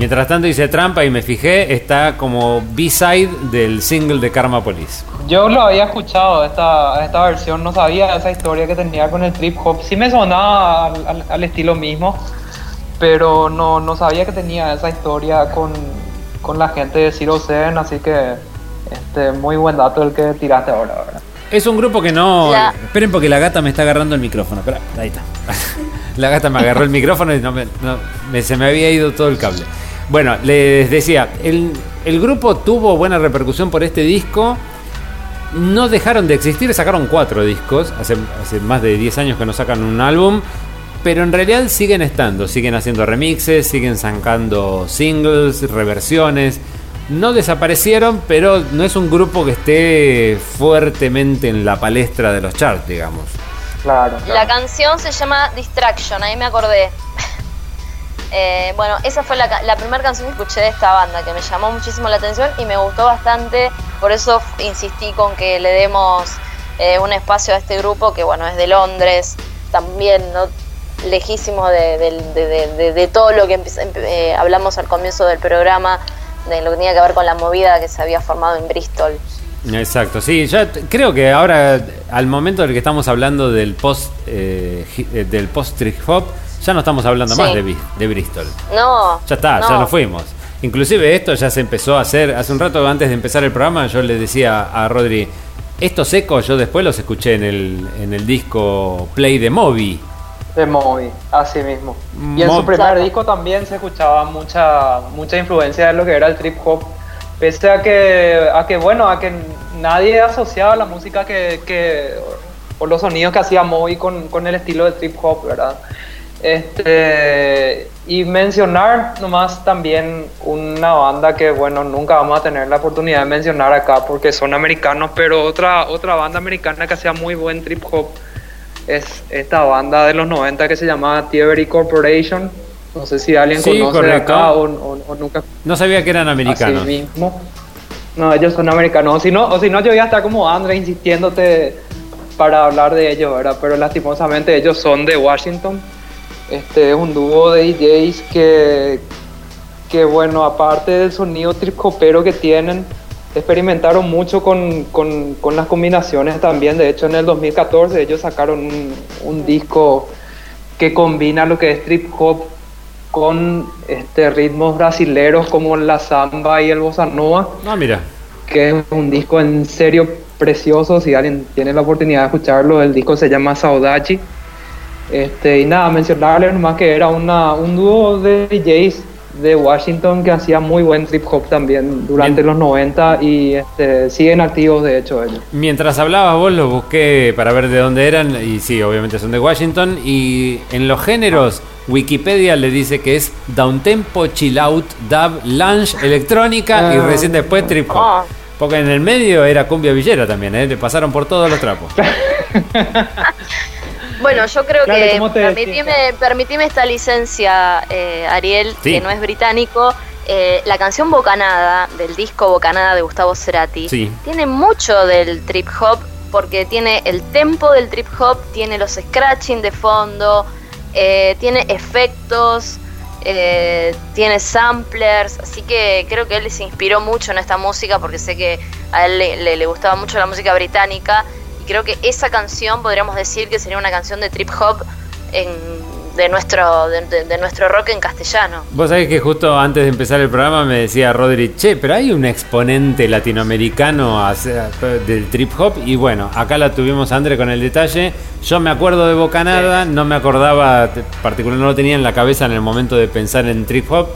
Mientras tanto hice trampa y me fijé, está como B-side del single de Karma Police. Yo lo había escuchado, esta, esta versión, no sabía esa historia que tenía con el trip hop. Sí me sonaba al, al- al estilo mismo, pero no, no sabía que tenía esa historia con, con la gente de Zero Seven, así que este, muy buen dato el que tiraste ahora, ¿verdad? Es un grupo que no. La- Esperen porque la gata me está agarrando el micrófono. Espera, ahí está. la gata me agarró el micrófono y no me- no- me- se me había ido todo el cable. Bueno, les decía, el, el grupo tuvo buena repercusión por este disco. No dejaron de existir, sacaron cuatro discos. Hace, hace más de 10 años que no sacan un álbum. Pero en realidad siguen estando, siguen haciendo remixes, siguen sacando singles, reversiones. No desaparecieron, pero no es un grupo que esté fuertemente en la palestra de los charts, digamos. Claro. La canción se llama Distraction, ahí me acordé. Eh, bueno, esa fue la, primera canción que escuché de esta banda, que me llamó muchísimo la atención y me gustó bastante, por eso insistí con que le demos eh, un espacio a este grupo, que bueno, es de Londres, también no lejísimo de, de- todo lo que empe- eh, hablamos al comienzo del programa, de lo que tenía que ver con la movida que se había formado en Bristol. Exacto, sí, ya creo que ahora, al momento del que estamos hablando del post del post trip hop, ya no estamos hablando Sí. más de, de Bristol. No, Ya está, ya no. nos fuimos. Inclusive esto ya se empezó a hacer, hace un rato antes de empezar el programa yo le decía a Rodri, estos ecos yo después los escuché en el, en el disco Play de Moby. De Moby, así mismo. Y en Mo- su primer disco también se escuchaba mucha mucha influencia de lo que era el trip hop. Pese a que, a que bueno, a que nadie asociaba la música que, que o los sonidos que hacía Moby con, con el estilo de trip hop, ¿verdad? Este, y mencionar nomás también una banda que, bueno, nunca vamos a tener la oportunidad de mencionar acá porque son americanos, pero otra, otra banda americana que hacía muy buen trip hop es esta banda de los 90 que se llamaba Thievery Corporation. No sé si alguien Sí, conoce de acá o, o- o nunca. No sabía que eran americanos. Así mismo. No, ellos son americanos. O si no, o si no yo voy a estar como André insistiéndote para hablar de ellos, ¿verdad? Pero lastimosamente ellos son de Washington. Este es un dúo de DJs que, que bueno, aparte del sonido trip hopero que tienen, experimentaron mucho con, con- con las combinaciones también. De hecho, en el 2014 ellos sacaron un, un disco que combina lo que es trip hop con este, ritmos brasileros como la samba y el bossa nova, Ah, mira. que es un disco en serio precioso. Si alguien tiene la oportunidad de escucharlo, el disco se llama Saudade. Este, y nada, mencionarles nomás que era una, un dúo de DJs de Washington que hacía muy buen trip hop también durante los 90 y este, siguen activos de hecho ellos. Mientras hablabas vos los busqué para ver de dónde eran y sí, obviamente son de Washington y en los géneros Wikipedia le dice que es downtempo, chill out, dub, lounge, electrónica y Ah. recién después trip hop. Ah. Porque en el medio era cumbia villera también, ¿eh? le pasaron por todos los trapos. Bueno, yo creo que ¿cómo te permitime, permitime esta licencia, eh, Ariel, Sí. que no es británico. Eh, la canción Bocanada, del disco Bocanada de Gustavo Cerati, Sí. tiene mucho del trip hop, porque tiene el tempo del trip hop, tiene los scratching de fondo, eh, tiene efectos, eh, tiene samplers, así que creo que él se inspiró mucho en esta música, porque sé que a él le, le- le gustaba mucho la música británica, creo que esa canción podríamos decir que sería una canción de trip hop en- de, nuestro, de, de- de nuestro rock en castellano. Vos sabés que justo antes de empezar el programa me decía Rodri, che, pero hay un exponente latinoamericano hacia- del trip hop y bueno, acá la tuvimos André con el detalle. Yo me acuerdo de Bocanada, no me acordaba, t- particular no lo tenía en la cabeza en el momento de pensar en trip hop,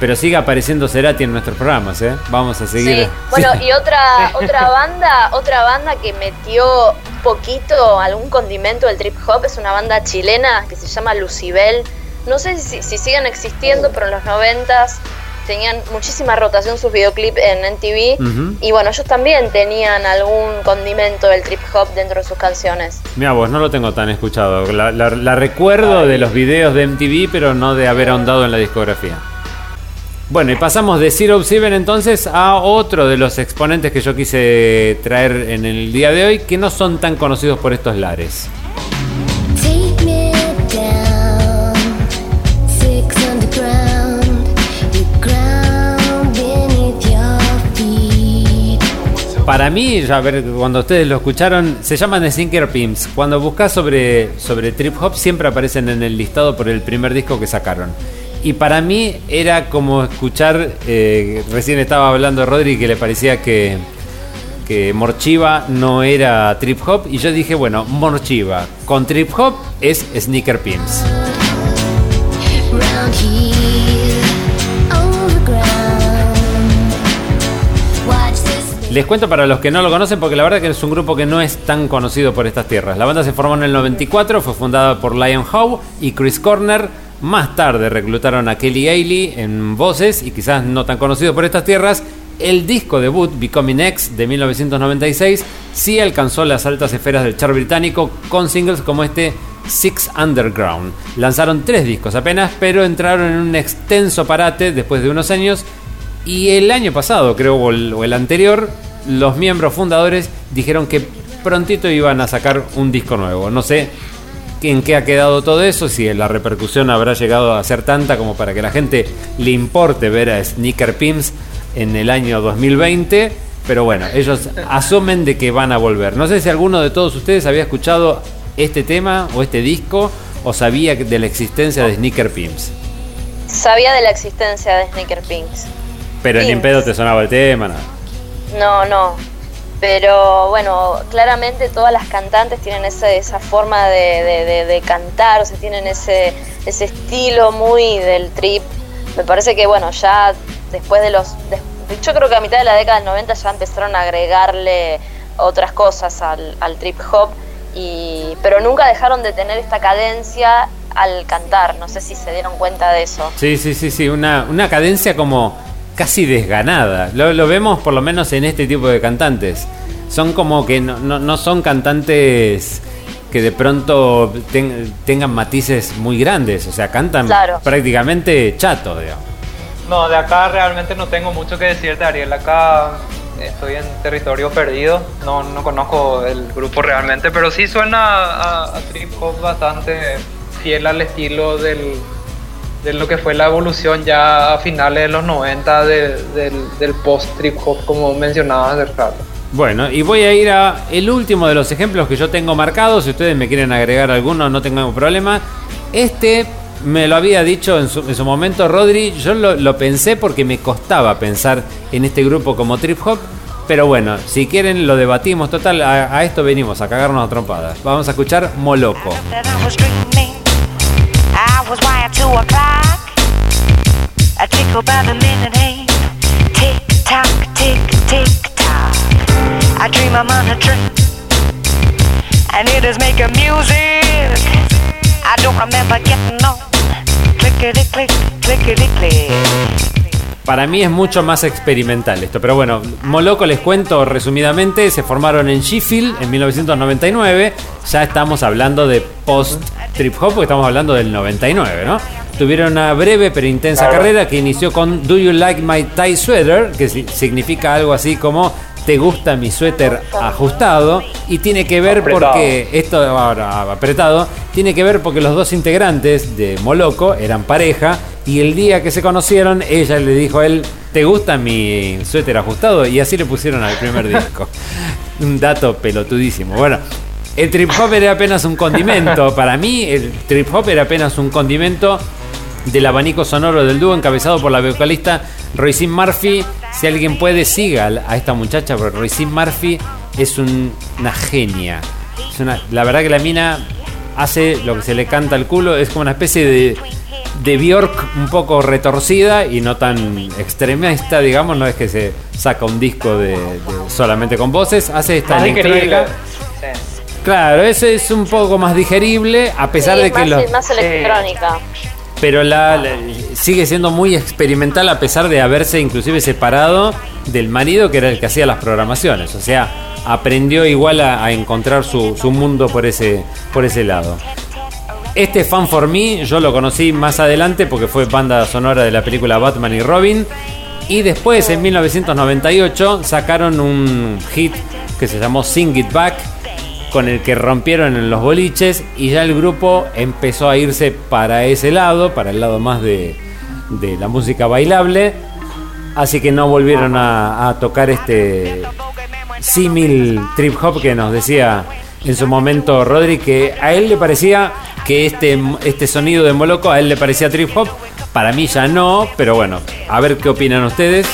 pero sigue apareciendo Cerati en nuestros programas, ¿eh? Vamos a seguir. Sí. Bueno, Sí. y otra otra banda, otra banda que metió un poquito algún condimento del trip hop es una banda chilena que se llama Lucibel. No sé si, si siguen existiendo, pero en los noventas tenían muchísima rotación sus videoclips en NTV. Ujú. Y bueno, ellos también tenían algún condimento del trip hop dentro de sus canciones. Mira vos, no lo tengo tan escuchado. La, la- la recuerdo de los videos de MTV, pero no de haber ahondado en la discografía. Bueno, y pasamos de Zero Seven entonces a otro de los exponentes que yo quise traer en el día de hoy, que no son tan conocidos por estos lares. Para mí, ya a ver, cuando ustedes lo escucharon, se llaman The Sinker Pimps. Cuando buscas sobre, sobre trip hop, siempre aparecen en el listado por el primer disco que sacaron. Y para mí era como escuchar, eh, recién estaba hablando Rodri que le parecía que, que Morchiva no era trip hop. Y yo dije, bueno, Morchiva con trip hop es Sneaker Pimps. Les cuento para los que no lo conocen, porque la verdad que es un grupo que no es tan conocido por estas tierras. La banda se formó en el 94, fue fundada por Lion Howe y Chris Corner. Más tarde reclutaron a Kelly Ailey en voces y quizás no tan conocido por estas tierras. El disco debut, Becoming X, de 1996, sí alcanzó las altas esferas del chart británico con singles como este Six Underground. Lanzaron tres discos apenas, pero entraron en un extenso parate después de unos años. Y el año pasado, creo, o el, o el anterior, los miembros fundadores dijeron que prontito iban a sacar un disco nuevo. No sé en qué ha quedado todo eso, si la repercusión habrá llegado a ser tanta como para que la gente le importe ver a Sneaker Pimps en el año 2020. Pero bueno, ellos asumen de que van a volver. No sé si alguno de todos ustedes había escuchado este tema o este disco o sabía de la existencia de Sneaker Pimps. Sabía de la existencia de Sneaker Pinks. Pero ni en Pimps. pedo te sonaba el tema. No, no. Pero bueno, claramente todas las cantantes tienen esa, esa forma de, de- cantar, o sea, tienen ese, ese estilo muy del trip. Me parece que bueno, ya después de los... yo creo que a mitad de la década del 90 ya empezaron a agregarle otras cosas al, al trip hop, y, pero nunca dejaron de tener esta cadencia al cantar. No sé si se dieron cuenta de eso. Sí, sí, sí, sí, una, una cadencia como casi desganada. Lo, lo vemos por lo menos en este tipo de cantantes. Son como que no, no- no son cantantes que de pronto ten- tengan matices muy grandes, o sea, cantan Claro. prácticamente chato, digamos. No, de acá realmente no tengo mucho que decirte, Ariel. Acá estoy en territorio perdido. No, no conozco el grupo realmente, pero sí suena a, a trip hop bastante fiel al estilo del, de lo que fue la evolución ya a finales de los 90 de- del, del post trip hop, como mencionabas hace rato. Bueno, y voy a ir a el último de los ejemplos que yo tengo marcados. Si ustedes me quieren agregar alguno, no tengo ningún problema. Este me lo había dicho en su, en su momento Rodri. Yo lo, lo pensé porque me costaba pensar en este grupo como trip hop. Pero bueno, si quieren lo debatimos. Total, a, a esto venimos, a cagarnos a trompadas. Vamos a escuchar Moloco. I was dreaming. I was wired to a Para mí es mucho más experimental esto, pero bueno, Moloco les cuento resumidamente, se formaron en Sheffield en 1999, ya estamos hablando de post trip hop, porque estamos hablando del 99, ¿no? Tuvieron una breve pero intensa carrera que inició con Do You Like My Tie Sweater, que si- significa algo así como ¿Te gusta mi suéter ajustado? Y tiene que ver Apretado. porque esto ahora apretado tiene que ver porque los dos integrantes de Moloco eran pareja y el día que se conocieron ella le dijo a él ¿te gusta mi suéter ajustado? y así le pusieron al primer disco un dato pelotudísimo bueno el trip hop era apenas un condimento para mí el trip hop era apenas un condimento del abanico sonoro del dúo encabezado por la vocalista Roisin Murphy. Si alguien puede, siga a esta muchacha, porque Roisin Murphy es un- una genia. Es una- la verdad que la mina hace lo que se le canta al culo, es como una especie de, de Bjork un poco retorcida y no tan extremista, digamos, no es que se saca un disco de, de solamente con voces, hace esta digerible. Claro, eso es un poco más digerible, a pesar Sí, de que más, los... más electrónica. Pero la, la- sigue siendo muy experimental a pesar de haberse inclusive separado del marido que era el que hacía las programaciones. O sea, aprendió igual a, a encontrar su, su mundo por ese, por ese lado. Este Fan for Me yo lo conocí más adelante porque fue banda sonora de la película Batman y Robin. Y después, en 1998, sacaron un hit que se llamó Sing It Back, con el que rompieron en los boliches y ya el grupo empezó a irse para ese lado, para el lado más de, de la música bailable. Así que no volvieron a, tocar este símil trip hop que nos decía en su momento Rodri que a él le parecía que este, este sonido de Moloco a él le parecía trip hop. Para mí ya no, pero bueno, a ver qué opinan ustedes.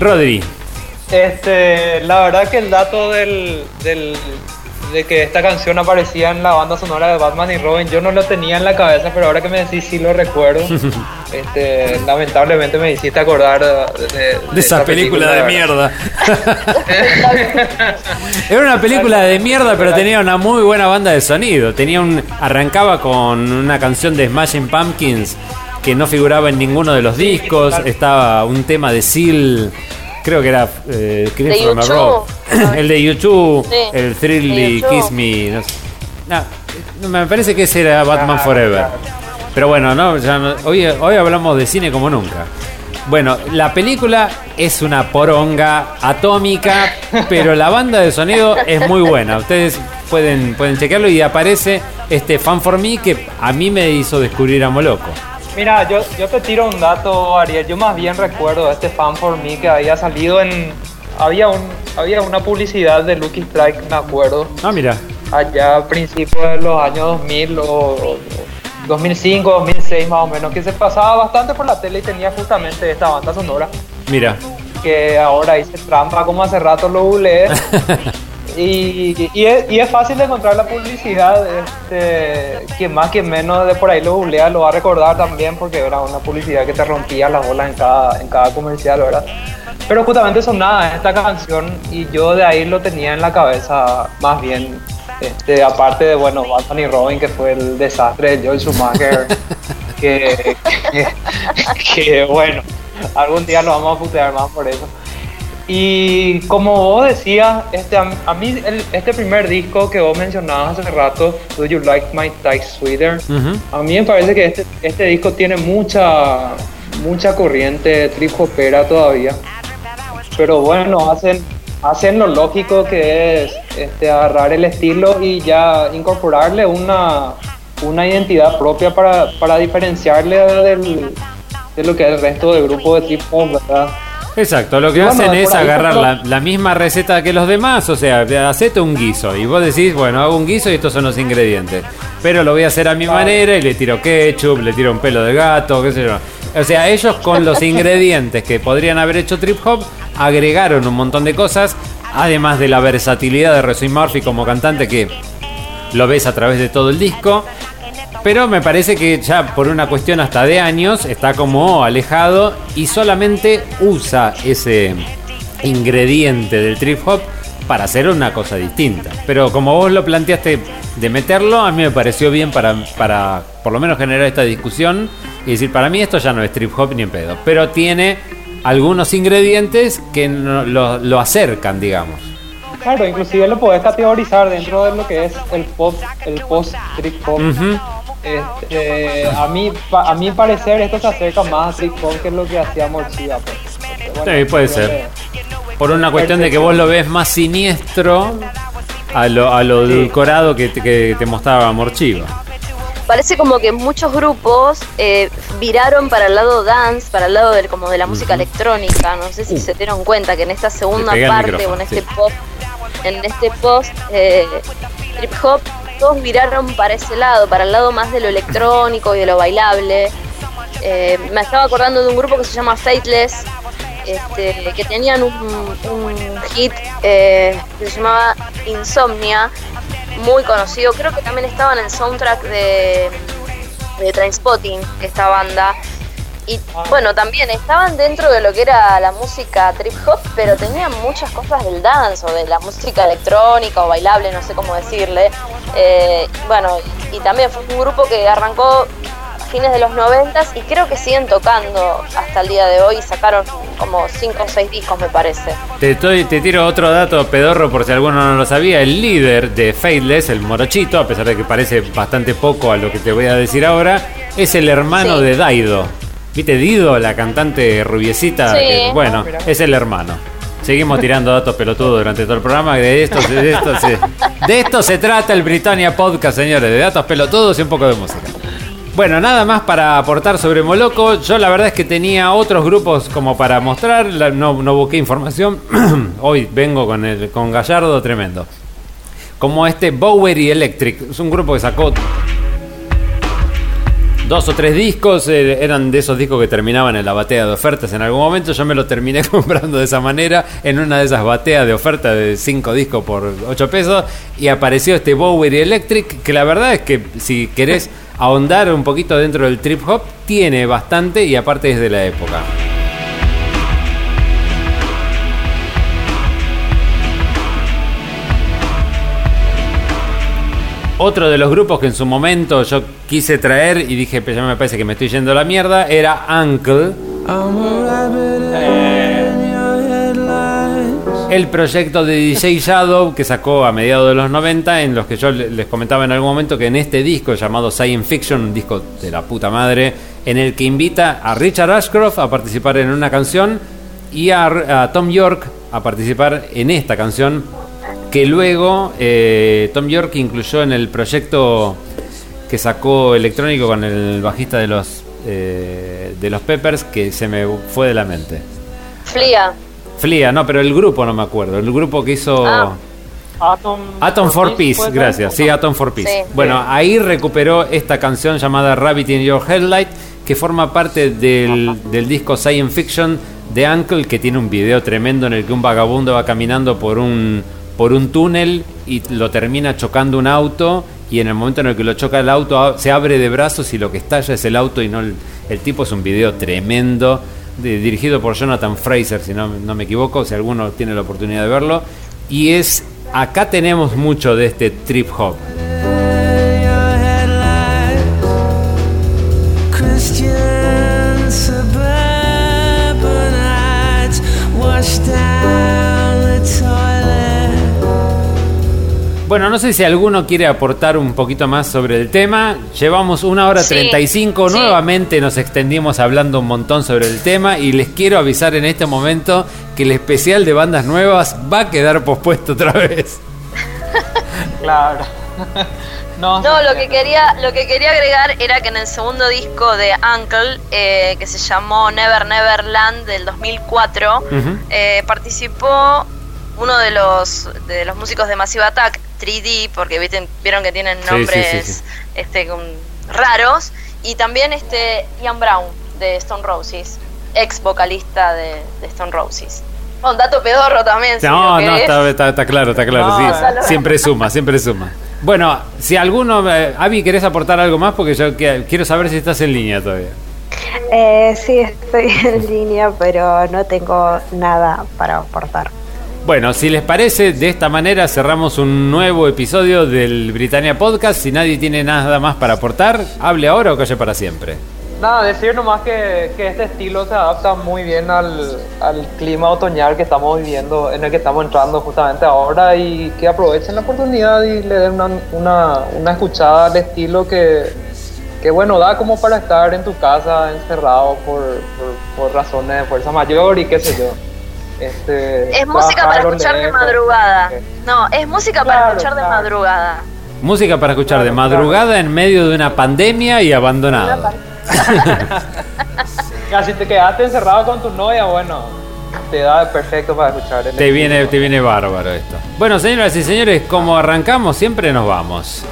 Rodri, Este, la verdad que el dato del, del de que esta canción aparecía en la banda sonora de Batman y Robin. Yo no lo tenía en la cabeza, pero ahora que me decís sí lo recuerdo. este, lamentablemente me hiciste acordar de, de- De esa película de verdad. mierda. Era una película de mierda, pero tenía una muy buena banda de sonido. Tenía un arrancaba con una canción de Smashing Pumpkins que no figuraba en ninguno de los discos. Estaba un tema de Seal, creo que era eh, U2. Rock. el de YouTube, Sí, el Thrill de y U2. Kiss Me. No, sé. No, no, me parece que ese era Batman Forever. Pero bueno, no, ya no- hoy, hoy hablamos de cine como nunca. Bueno, la película es una poronga atómica, pero la banda de sonido es muy buena. Ustedes pueden, pueden chequearlo y aparece este Fan for Me que a mí me hizo descubrir a Moloco. Mira, yo, yo te tiro un dato, Ariel. Yo más bien recuerdo este Fan for Me que había salido en. Había, un, había una publicidad de Lucky Strike, me acuerdo, Ah, mira. allá a principios de los años 2000 o, o 2005, 2006 más o menos, que se pasaba bastante por la tele y tenía justamente esta banda sonora. Mira. que ahora hice trampa como hace rato lo googleé. y, y, es, y es fácil de encontrar la publicidad. Este, quien más, quien menos de por ahí lo googlea lo va a recordar también porque era una publicidad que te rompía las bolas en cada, en cada comercial, ¿verdad? Pero justamente sonaba esta canción y yo de ahí lo tenía en la cabeza más bien. Este, aparte de, bueno, Batman y Robin, que fue el desastre de Joel Schumacher, que, que, que, bueno, algún día lo vamos a putear más por eso. Y como vos decías, este, a, mí el- este primer disco que vos mencionabas hace rato, Do You Like My Type Sweeter, a mí me parece que este, este disco tiene mucha, mucha corriente trip hopera todavía. Pero bueno, hacen, hacen lo lógico que es este, agarrar el estilo y ya incorporarle una, una identidad propia para, para diferenciarle del, de lo que es el resto del grupo de trip hop, ¿verdad? Exacto, lo que bueno, hacen es agarrar la misma receta que los demás, o sea, hacete un guiso y vos decís, bueno, hago un guiso y estos son los ingredientes, pero lo voy a hacer a mi manera y le tiro ketchup, le tiro un pelo de gato, qué sé yo. O sea, ellos con los ingredientes que podrían haber hecho trip hop agregaron un montón de cosas, además de la versatilidad de Resume Murphy como cantante que lo ves a través de todo el disco. Pero me parece que ya por una cuestión hasta de años está como alejado y solamente usa ese ingrediente del trip hop para hacer una cosa distinta. Pero como vos lo planteaste de meterlo, a mí me pareció bien para, para por lo menos generar esta discusión y decir, para mí esto ya no es trip hop ni en pedo. Pero tiene algunos ingredientes que no- lo, lo acercan, digamos. Claro, inclusive lo podés categorizar dentro de lo que es el pop, el post trip hop. Este, a mí, pa- a mi parecer esto se acerca más a trip hop que lo que hacía Morchilla. Pues. Bueno, Sí, puede ser. Por una cuestión de que vos lo ves más siniestro a lo, a lo edulcorado que, te- que te mostraba Morchiva. Parece como que muchos grupos eh, viraron para el lado dance, para el lado del, como de la música electrónica. No sé si se dieron cuenta que en esta segunda parte o en este sí. pop, en este post eh, trip hop, todos viraron para ese lado, para el lado más de lo electrónico y de lo bailable. Eh, me estaba acordando de un grupo que se llama Fateless, este, que tenían un, hit eh, que se llamaba Insomnia, muy conocido. Creo que también estaba en el soundtrack de, de Trainspotting, esta banda. Y bueno, también estaban dentro de lo que era la música trip hop, pero tenían muchas cosas del dance o de la música electrónica o bailable, no sé cómo decirle. Eh, bueno, y, también fue un grupo que arrancó a fines de los noventas y creo que siguen tocando hasta el día de hoy. Sacaron como 5 o 6 discos, me parece. Te, estoy- te tiro otro dato pedorro por si alguno no lo sabía. El líder de Faithless, el morochito, a pesar de que parece bastante poco a lo que te voy a decir ahora, es el hermano Sí. de Daido. ¿Viste Dido, la cantante rubiecita? Sí. Que, bueno, es el hermano. Seguimos tirando datos pelotudos durante todo el programa. De esto, de, esto se, de esto se trata el Britannia Podcast, señores. De datos pelotudos y un poco de música. Bueno, nada más para aportar sobre Moloco. Yo la verdad es que tenía otros grupos como para mostrar. no busqué información. Hoy vengo con, el, con Gallardo tremendo. Como este Bowery Electric. Es un grupo que sacó dos o tres discos, eh, eran de esos discos que terminaban en la batea de ofertas en algún momento. Yo me lo terminé comprando de esa manera en una de esas bateas de oferta de cinco discos por 8 pesos. Y apareció este Bowery Electric, que la verdad es que si querés ahondar un poquito dentro del trip hop, tiene bastante y aparte es de la época. Otro de los grupos que en su momento yo quise traer y dije, "Pero ya me parece que me estoy yendo a la mierda, era Uncle. El proyecto de DJ Shadow que sacó a mediados de los 90, en los que yo le- les comentaba en algún momento que en este disco llamado Science Fiction, un disco de la puta madre, en el que invita a Richard Ashcroft a participar en una canción y a Tom York a participar en esta canción que luego eh, Tom York incluyó en el proyecto que sacó electrónico con el bajista de los eh, de los Peppers que se me fue de la mente. Flia. Flia, no, pero el grupo no me acuerdo. El grupo que hizo Ah. Atom, Atom for Peace, gracias. Sí, Atom for Peace. Sí. Bueno, ahí recuperó esta canción llamada Rabbit in Your Headlight, que forma parte del, del disco Science Fiction de Uncle, que tiene un video tremendo en el que un vagabundo va caminando por un, por un túnel y lo termina chocando un auto. Y en el momento en el que lo choca el auto, se abre de brazos y lo que estalla es el auto y no el, el tipo. Es un video tremendo, de- dirigido por Jonathan Fraser, si no, no me equivoco, si alguno tiene la oportunidad de verlo. Y es, acá tenemos mucho de este trip hop. Bueno, no sé si alguno quiere aportar un poquito más sobre el tema. Llevamos una hora Sí, 35. sí. Nuevamente nos extendimos hablando un montón sobre el tema. Y les quiero avisar en este momento que el especial de bandas nuevas va a quedar pospuesto otra vez. Claro. no, No, lo que quería, lo que quería agregar era que en el segundo disco de Uncle, eh, que se llamó Never Never Land del 2004, Ujú. eh, participó uno de los de los músicos de Massive Attack, 3D, porque viste- vieron que tienen Sí, sí, nombres sí, sí. este raros, y también este Ian Brown de Stone Roses, ex vocalista de, de Stone Roses. Un dato pedorro también. si No, no, está, está- está claro, está claro. No. Siempre suma, siempre suma. Bueno, si alguno. eh, Avi, ¿querés aportar algo más? Porque yo que- quiero saber si estás en línea todavía. Eh, sí, estoy en línea, pero no tengo nada para aportar. Bueno, si les parece, de esta manera cerramos un nuevo episodio del Britannia Podcast. Si nadie tiene nada más para aportar, hable ahora o calle para siempre. Nada, decir nomás que, este estilo se adapta muy bien al, al clima otoñal que estamos viviendo, en el que estamos entrando justamente ahora y que aprovechen la oportunidad y le den una, una, una escuchada al estilo que, que, bueno, da como para estar en tu casa encerrado por, por razones de fuerza mayor y qué sé yo. Este, Es música para escuchar de madrugada. No, es música para Claro, escuchar de madrugada. Música para escuchar de Claro, madrugada en medio de una pandemia y abandonado. Ya, si te quedaste encerrado con tu novia, bueno, te da perfecto para escuchar. el Te estilo. viene, te viene bárbaro esto. Bueno, señoras y señores, como arrancamos, siempre nos vamos.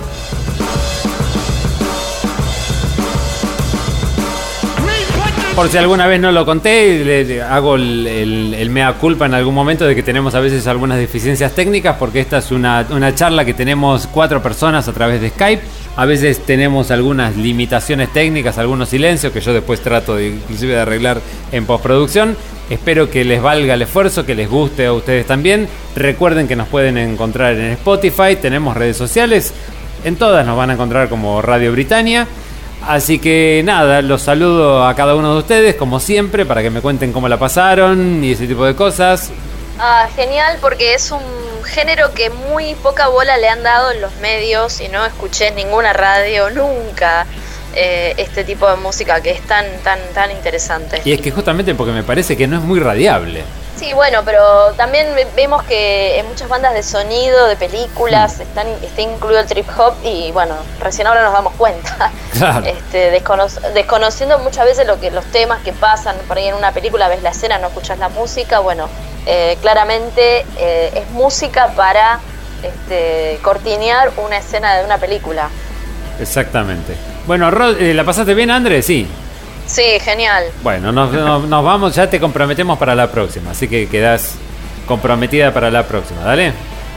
Por si alguna vez no lo conté, le, hago el, el- el mea culpa en algún momento de que tenemos a veces algunas deficiencias técnicas, porque esta es una, una charla que tenemos cuatro personas a través de Skype. A veces tenemos algunas limitaciones técnicas, algunos silencios que yo después trato de, inclusive de arreglar en postproducción. Espero que les valga el esfuerzo, que les guste a ustedes también. Recuerden que nos pueden encontrar en Spotify, tenemos redes sociales, en todas nos van a encontrar como Radio Britannia. Así que nada, los saludo a cada uno de ustedes, como siempre, para que me cuenten cómo la pasaron y ese tipo de cosas. Ah, genial, porque es un género que muy poca bola le han dado en los medios y no escuché en ninguna radio nunca eh, este tipo de música que es tan, tan, tan interesante. Y es que justamente porque me parece que no es muy radiable. Sí, bueno, pero también ve- vemos que en muchas bandas de sonido, de películas, están, está incluido el trip hop y bueno, recién ahora nos damos cuenta. Claro. Este, descono- desconociendo muchas veces lo que los temas que pasan por ahí en una película, ves la escena, no escuchas la música, bueno, eh, claramente eh, es música para este, cortinear una escena de una película. Exactamente. Bueno, Rod, eh, ¿la pasaste bien, Andrés? Sí. Sí, genial. Bueno, nos, nos- nos vamos, ya te comprometemos para la próxima, así que quedás comprometida para la próxima, ¿dale?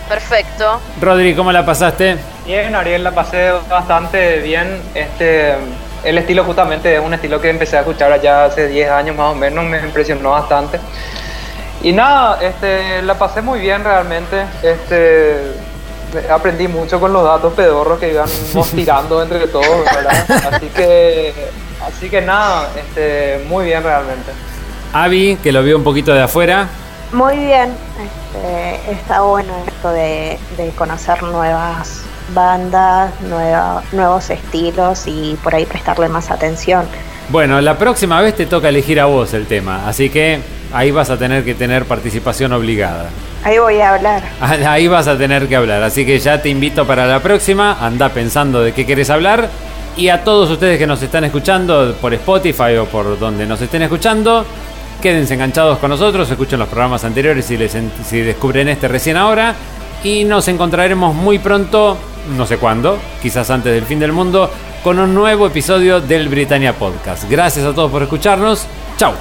Perfecto. Rodri, ¿cómo la pasaste? Bien, Ariel, la pasé bastante bien. Este, el estilo justamente es un estilo que empecé a escuchar allá hace 10 años más o menos, me impresionó bastante. Y nada, este, la pasé muy bien realmente. Este, aprendí mucho con los datos pedorros que íbamos tirando entre todos, ¿verdad? Así que, así que nada, este, muy bien realmente. Avi, que lo vio un poquito de afuera. Muy bien, este, está bueno esto de, de conocer nuevas bandas, nueva- nuevos estilos y por ahí prestarle más atención. Bueno, la próxima vez te toca elegir a vos el tema, así que ahí vas a tener que tener participación obligada. Ahí voy a hablar. Ahí vas a tener que hablar, así que ya te invito para la próxima, anda pensando de qué querés hablar. Y a todos ustedes que nos están escuchando por Spotify o por donde nos estén escuchando, quédense enganchados con nosotros, escuchen los programas anteriores si, les si descubren este recién ahora. Y nos encontraremos muy pronto, no sé cuándo, quizás antes del fin del mundo, con un nuevo episodio del Britannia Podcast. Gracias a todos por escucharnos. Chao.